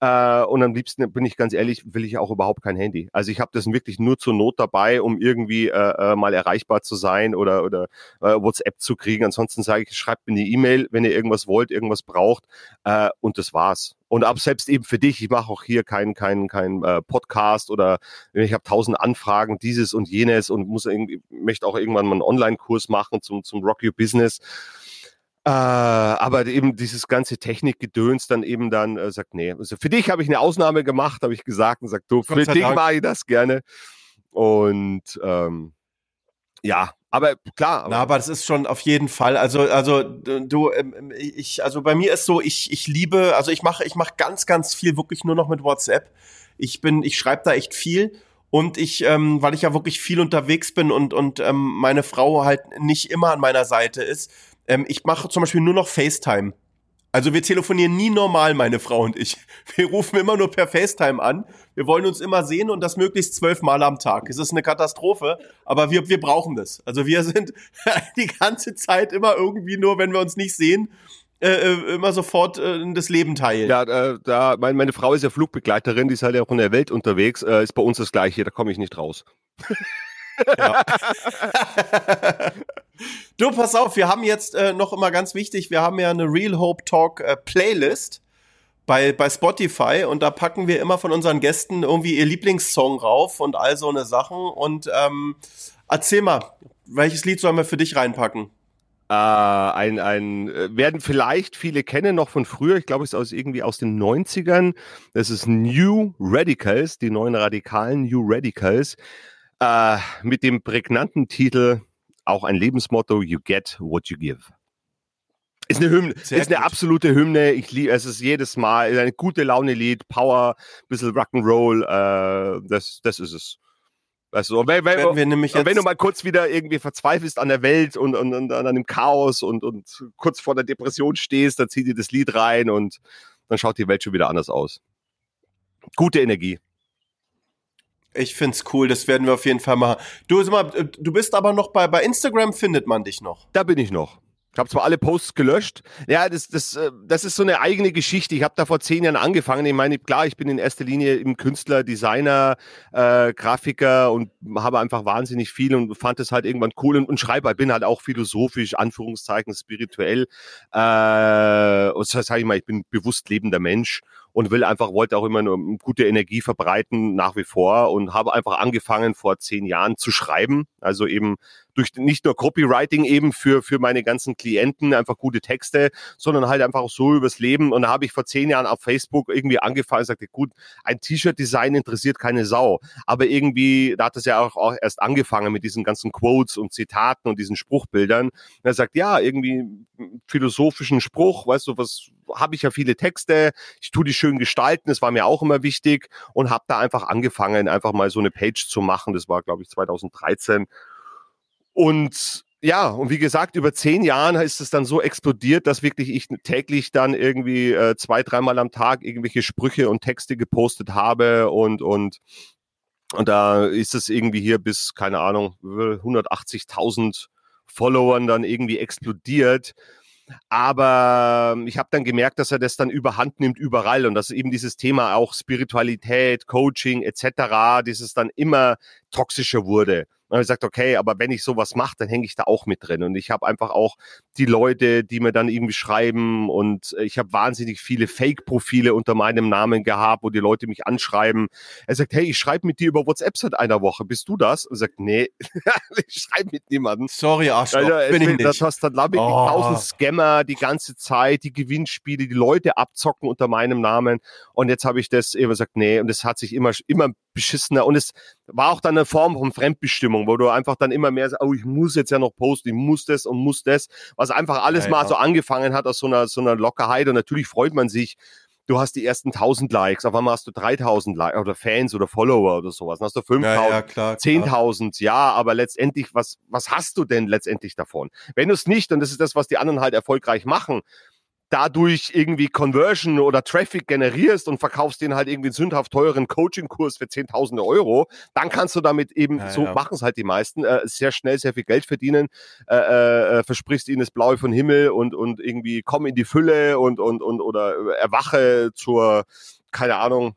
Äh, und am liebsten, bin ich ganz ehrlich, will ich auch überhaupt kein Handy. Also ich habe das wirklich nur zur Not dabei, um irgendwie äh, äh, mal erreichbar zu sein oder, oder äh, WhatsApp zu kriegen. Ansonsten sage ich, schreibt mir eine E-Mail, wenn ihr irgendwas wollt, irgendwas braucht. Äh, und das war's. Und ab selbst eben für dich, ich mache auch hier keinen kein, kein, äh, Podcast oder ich habe tausend Anfragen, dieses und jenes und muss irgendwie, möchte auch irgendwann mal einen Online-Kurs machen zum, zum Rock Your Business. Äh, aber eben dieses ganze Technikgedöns dann eben dann äh, sagt, nee, also für dich habe ich eine Ausnahme gemacht, habe ich gesagt und sagt, du, für dich mache ich das gerne. Und ähm, ja, aber klar. Aber Na, aber das ist schon auf jeden Fall. Also, also du, ähm, ich, also bei mir ist so, ich, ich liebe, also ich mache, ich mache ganz, ganz viel wirklich nur noch mit WhatsApp. Ich bin, ich schreibe da echt viel. Und ich, ähm, weil ich ja wirklich viel unterwegs bin und, und ähm, meine Frau halt nicht immer an meiner Seite ist, ähm, ich mache zum Beispiel nur noch FaceTime. Also wir telefonieren nie normal, meine Frau und ich. Wir rufen immer nur per FaceTime an. Wir wollen uns immer sehen und das möglichst zwölf Mal am Tag. Es ist eine Katastrophe, aber wir, wir brauchen das. Also wir sind die ganze Zeit immer irgendwie nur, wenn wir uns nicht sehen, äh, äh immer sofort äh, das Leben teilen. Ja, äh, da, mein, meine Frau ist ja Flugbegleiterin, die ist halt ja auch in der Welt unterwegs, äh, ist bei uns das Gleiche, da komme ich nicht raus. Ja. du, pass auf, wir haben jetzt äh, noch immer ganz wichtig, wir haben ja eine Real Hope Talk äh, Playlist bei, bei Spotify und da packen wir immer von unseren Gästen irgendwie ihr Lieblingssong rauf und all so eine Sachen. Und ähm, erzähl mal, welches Lied sollen wir für dich reinpacken? Äh, ein, ein, äh, werden vielleicht viele kennen noch von früher, ich glaube, es ist aus, irgendwie aus den 90ern. Das ist New Radicals, die neuen Radikalen New Radicals. Äh, mit dem prägnanten Titel, auch ein Lebensmotto, You get what you give. Ist eine Hymne, Sehr ist eine absolute Hymne. Ich liebe, es ist jedes Mal ein gute Laune-Lied, Power, bisschen Rock'n'Roll, äh, das, das ist es. Also, wenn, wenn, wenn, du mal kurz wieder irgendwie verzweifelst an der Welt und, und, und an dem Chaos und, und kurz vor der Depression stehst, dann zieh dir das Lied rein und dann schaut die Welt schon wieder anders aus. Gute Energie. Ich find's cool, das werden wir auf jeden Fall machen. Du, mal, äh, du bist aber noch bei, bei Instagram, findet man dich noch. Da bin ich noch. Ich habe zwar alle Posts gelöscht. Ja, das, das, äh, das ist so eine eigene Geschichte. Ich habe da vor zehn Jahren angefangen. Ich meine, klar, ich bin in erster Linie im Künstler, Designer, äh, Grafiker und habe einfach wahnsinnig viel und fand es halt irgendwann cool und, und schreibe halt, bin halt auch philosophisch, Anführungszeichen, spirituell. Äh, sage ich mal, ich bin bewusst lebender Mensch und will einfach, wollte auch immer nur gute Energie verbreiten, nach wie vor und habe einfach angefangen vor zehn Jahren zu schreiben. Also eben durch nicht nur Copywriting eben für, für meine ganzen Klienten, einfach gute Texte, sondern halt einfach so übers Leben. Und da habe ich vor zehn Jahren auf Facebook irgendwie angefangen und sagte, gut, ein T-Shirt-Design interessiert keine Sau. Aber irgendwie, da hat es ja auch, auch erst angefangen mit diesen ganzen Quotes und Zitaten und diesen Spruchbildern. Und er sagt, ja, irgendwie philosophischen Spruch, weißt du, was habe ich ja viele Texte, ich tue die schön gestalten, das war mir auch immer wichtig und habe da einfach angefangen, einfach mal so eine Page zu machen. Das war, glaube ich, 2013. Und ja, und wie gesagt, über zehn Jahren ist es dann so explodiert, dass wirklich ich täglich dann irgendwie äh, zwei, dreimal am Tag irgendwelche Sprüche und Texte gepostet habe und, und, und da ist es irgendwie hier bis, keine Ahnung, 180.000 Followern dann irgendwie explodiert. Aber ähm, ich habe dann gemerkt, dass er das dann überhand nimmt überall und dass eben dieses Thema auch Spiritualität, Coaching etc., dieses dann immer toxischer wurde. Und habe ich gesagt, okay, aber wenn ich sowas mache, dann hänge ich da auch mit drin. Und ich habe einfach auch die Leute, die mir dann irgendwie schreiben und ich habe wahnsinnig viele Fake-Profile unter meinem Namen gehabt, wo die Leute mich anschreiben. Er sagt, hey, ich schreibe mit dir über WhatsApp seit einer Woche. Bist du das? Und er sagt, nee, ich schreibe mit niemandem. Sorry, Arschloch, also, bin ich nicht. Das hast dann ich oh. tausend Scammer die ganze Zeit, die Gewinnspiele, die Leute abzocken unter meinem Namen. Und jetzt habe ich das eben gesagt, nee, und es hat sich immer, immer beschissener. Und es war auch dann eine Form von Fremdbestimmung, wo du einfach dann immer mehr sagst, oh, ich muss jetzt ja noch posten, ich muss das und muss das, was einfach alles ja, mal ja. so angefangen hat aus so einer, so einer Lockerheit. Und natürlich freut man sich, du hast die ersten 1000 Likes, auf einmal hast du 3000 Likes oder Fans oder Follower oder sowas, dann hast du 5000, ja, ja, 10.000, ja, aber letztendlich, was, was hast du denn letztendlich davon? Wenn du es nicht, und das ist das, was die anderen halt erfolgreich machen, dadurch irgendwie Conversion oder Traffic generierst und verkaufst den halt irgendwie einen sündhaft teuren Coaching-Kurs für Zehntausende Euro, dann kannst du damit eben, ja, so ja. machen es halt die meisten, äh, sehr schnell sehr viel Geld verdienen, äh, äh, versprichst ihnen das Blaue von Himmel und, und irgendwie komm in die Fülle und, und, und oder erwache zur, keine Ahnung,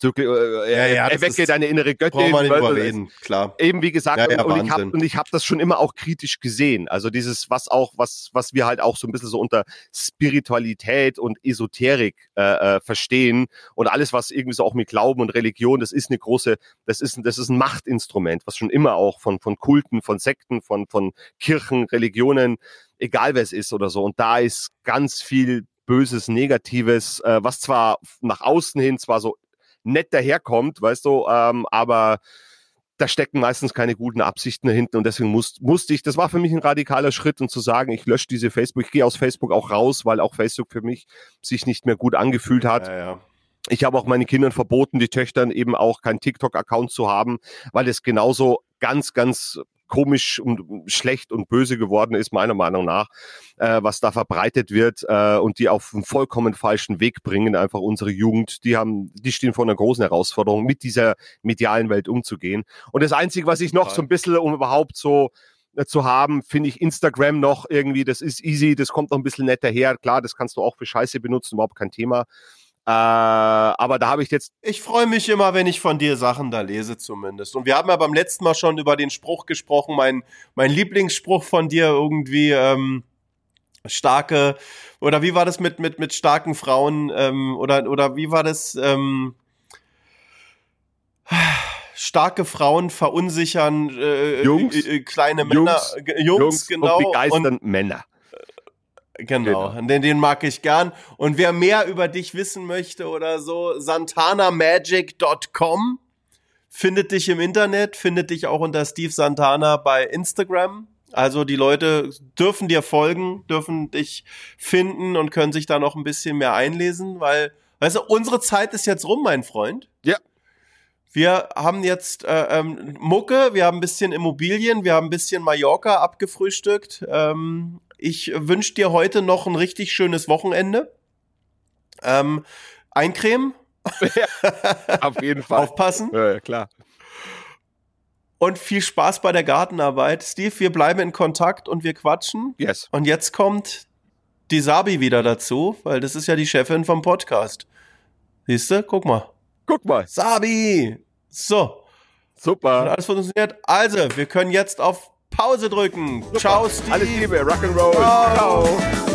Du, äh, ja, ja, erwecke deine innere Göttin. Braucht man nicht überreden, klar. Eben wie gesagt, ja, ja, und, ich habe und ich habe das schon immer auch kritisch gesehen. Also dieses, was auch, was, was wir halt auch so ein bisschen so unter Spiritualität und Esoterik äh, äh, verstehen und alles, was irgendwie so auch mit Glauben und Religion, das ist eine große, das ist, das ist ein Machtinstrument, was schon immer auch von, von Kulten, von Sekten, von, von Kirchen, Religionen, egal wer es ist oder so. Und da ist ganz viel Böses, Negatives, äh, was zwar nach außen hin zwar so nett daherkommt, weißt du, ähm, aber da stecken meistens keine guten Absichten dahinter und deswegen muss, musste ich, das war für mich ein radikaler Schritt und zu sagen, ich lösche diese Facebook, ich gehe aus Facebook auch raus, weil auch Facebook für mich sich nicht mehr gut angefühlt hat. Ja, ja. Ich habe auch meinen Kindern verboten, die Töchtern eben auch keinen TikTok-Account zu haben, weil es genauso ganz, ganz komisch und schlecht und böse geworden ist, meiner Meinung nach, äh, was da verbreitet wird äh, und die auf einen vollkommen falschen Weg bringen, einfach unsere Jugend, die haben, die stehen vor einer großen Herausforderung, mit dieser medialen Welt umzugehen. Und das Einzige, was ich noch so ein bisschen, um überhaupt so äh, zu haben, finde ich Instagram noch irgendwie, das ist easy, das kommt noch ein bisschen netter her. Klar, das kannst du auch für Scheiße benutzen, überhaupt kein Thema. Äh, aber da habe ich jetzt. Ich freue mich immer, wenn ich von dir Sachen da lese, zumindest. Und wir haben ja beim letzten Mal schon über den Spruch gesprochen, mein, mein Lieblingsspruch von dir irgendwie, ähm, starke, oder wie war das mit, mit, mit starken Frauen, ähm, oder, oder wie war das, ähm, starke Frauen verunsichern äh, Jungs, äh, kleine Männer, Jungs, Jungs, Jungs genau. und begeistern Männer. Genau, Genau. Den, den mag ich gern. Und wer mehr über dich wissen möchte oder so, santanamagic.com findet dich im Internet, findet dich auch unter Steve Santana bei Instagram. Also die Leute dürfen dir folgen, dürfen dich finden und können sich da noch ein bisschen mehr einlesen, weil, weißt du, unsere Zeit ist jetzt rum, mein Freund. Ja. Wir haben jetzt äh, ähm, Mucke, wir haben ein bisschen Immobilien, wir haben ein bisschen Mallorca abgefrühstückt. Ähm, ich wünsche dir heute noch ein richtig schönes Wochenende. Ähm, eincremen, Auf jeden Fall. aufpassen ja, ja, klar. und viel Spaß bei der Gartenarbeit. Steve, wir bleiben in Kontakt und wir quatschen. Yes. Und jetzt kommt die Sabi wieder dazu, weil das ist ja die Chefin vom Podcast. Siehst du? Guck mal. Guck mal. Sabi! So. Hat Super. alles funktioniert. Also, wir können jetzt auf Pause drücken. Ciao, Steve. Alles Liebe. Rock'n'Roll. Ciao. Ciao.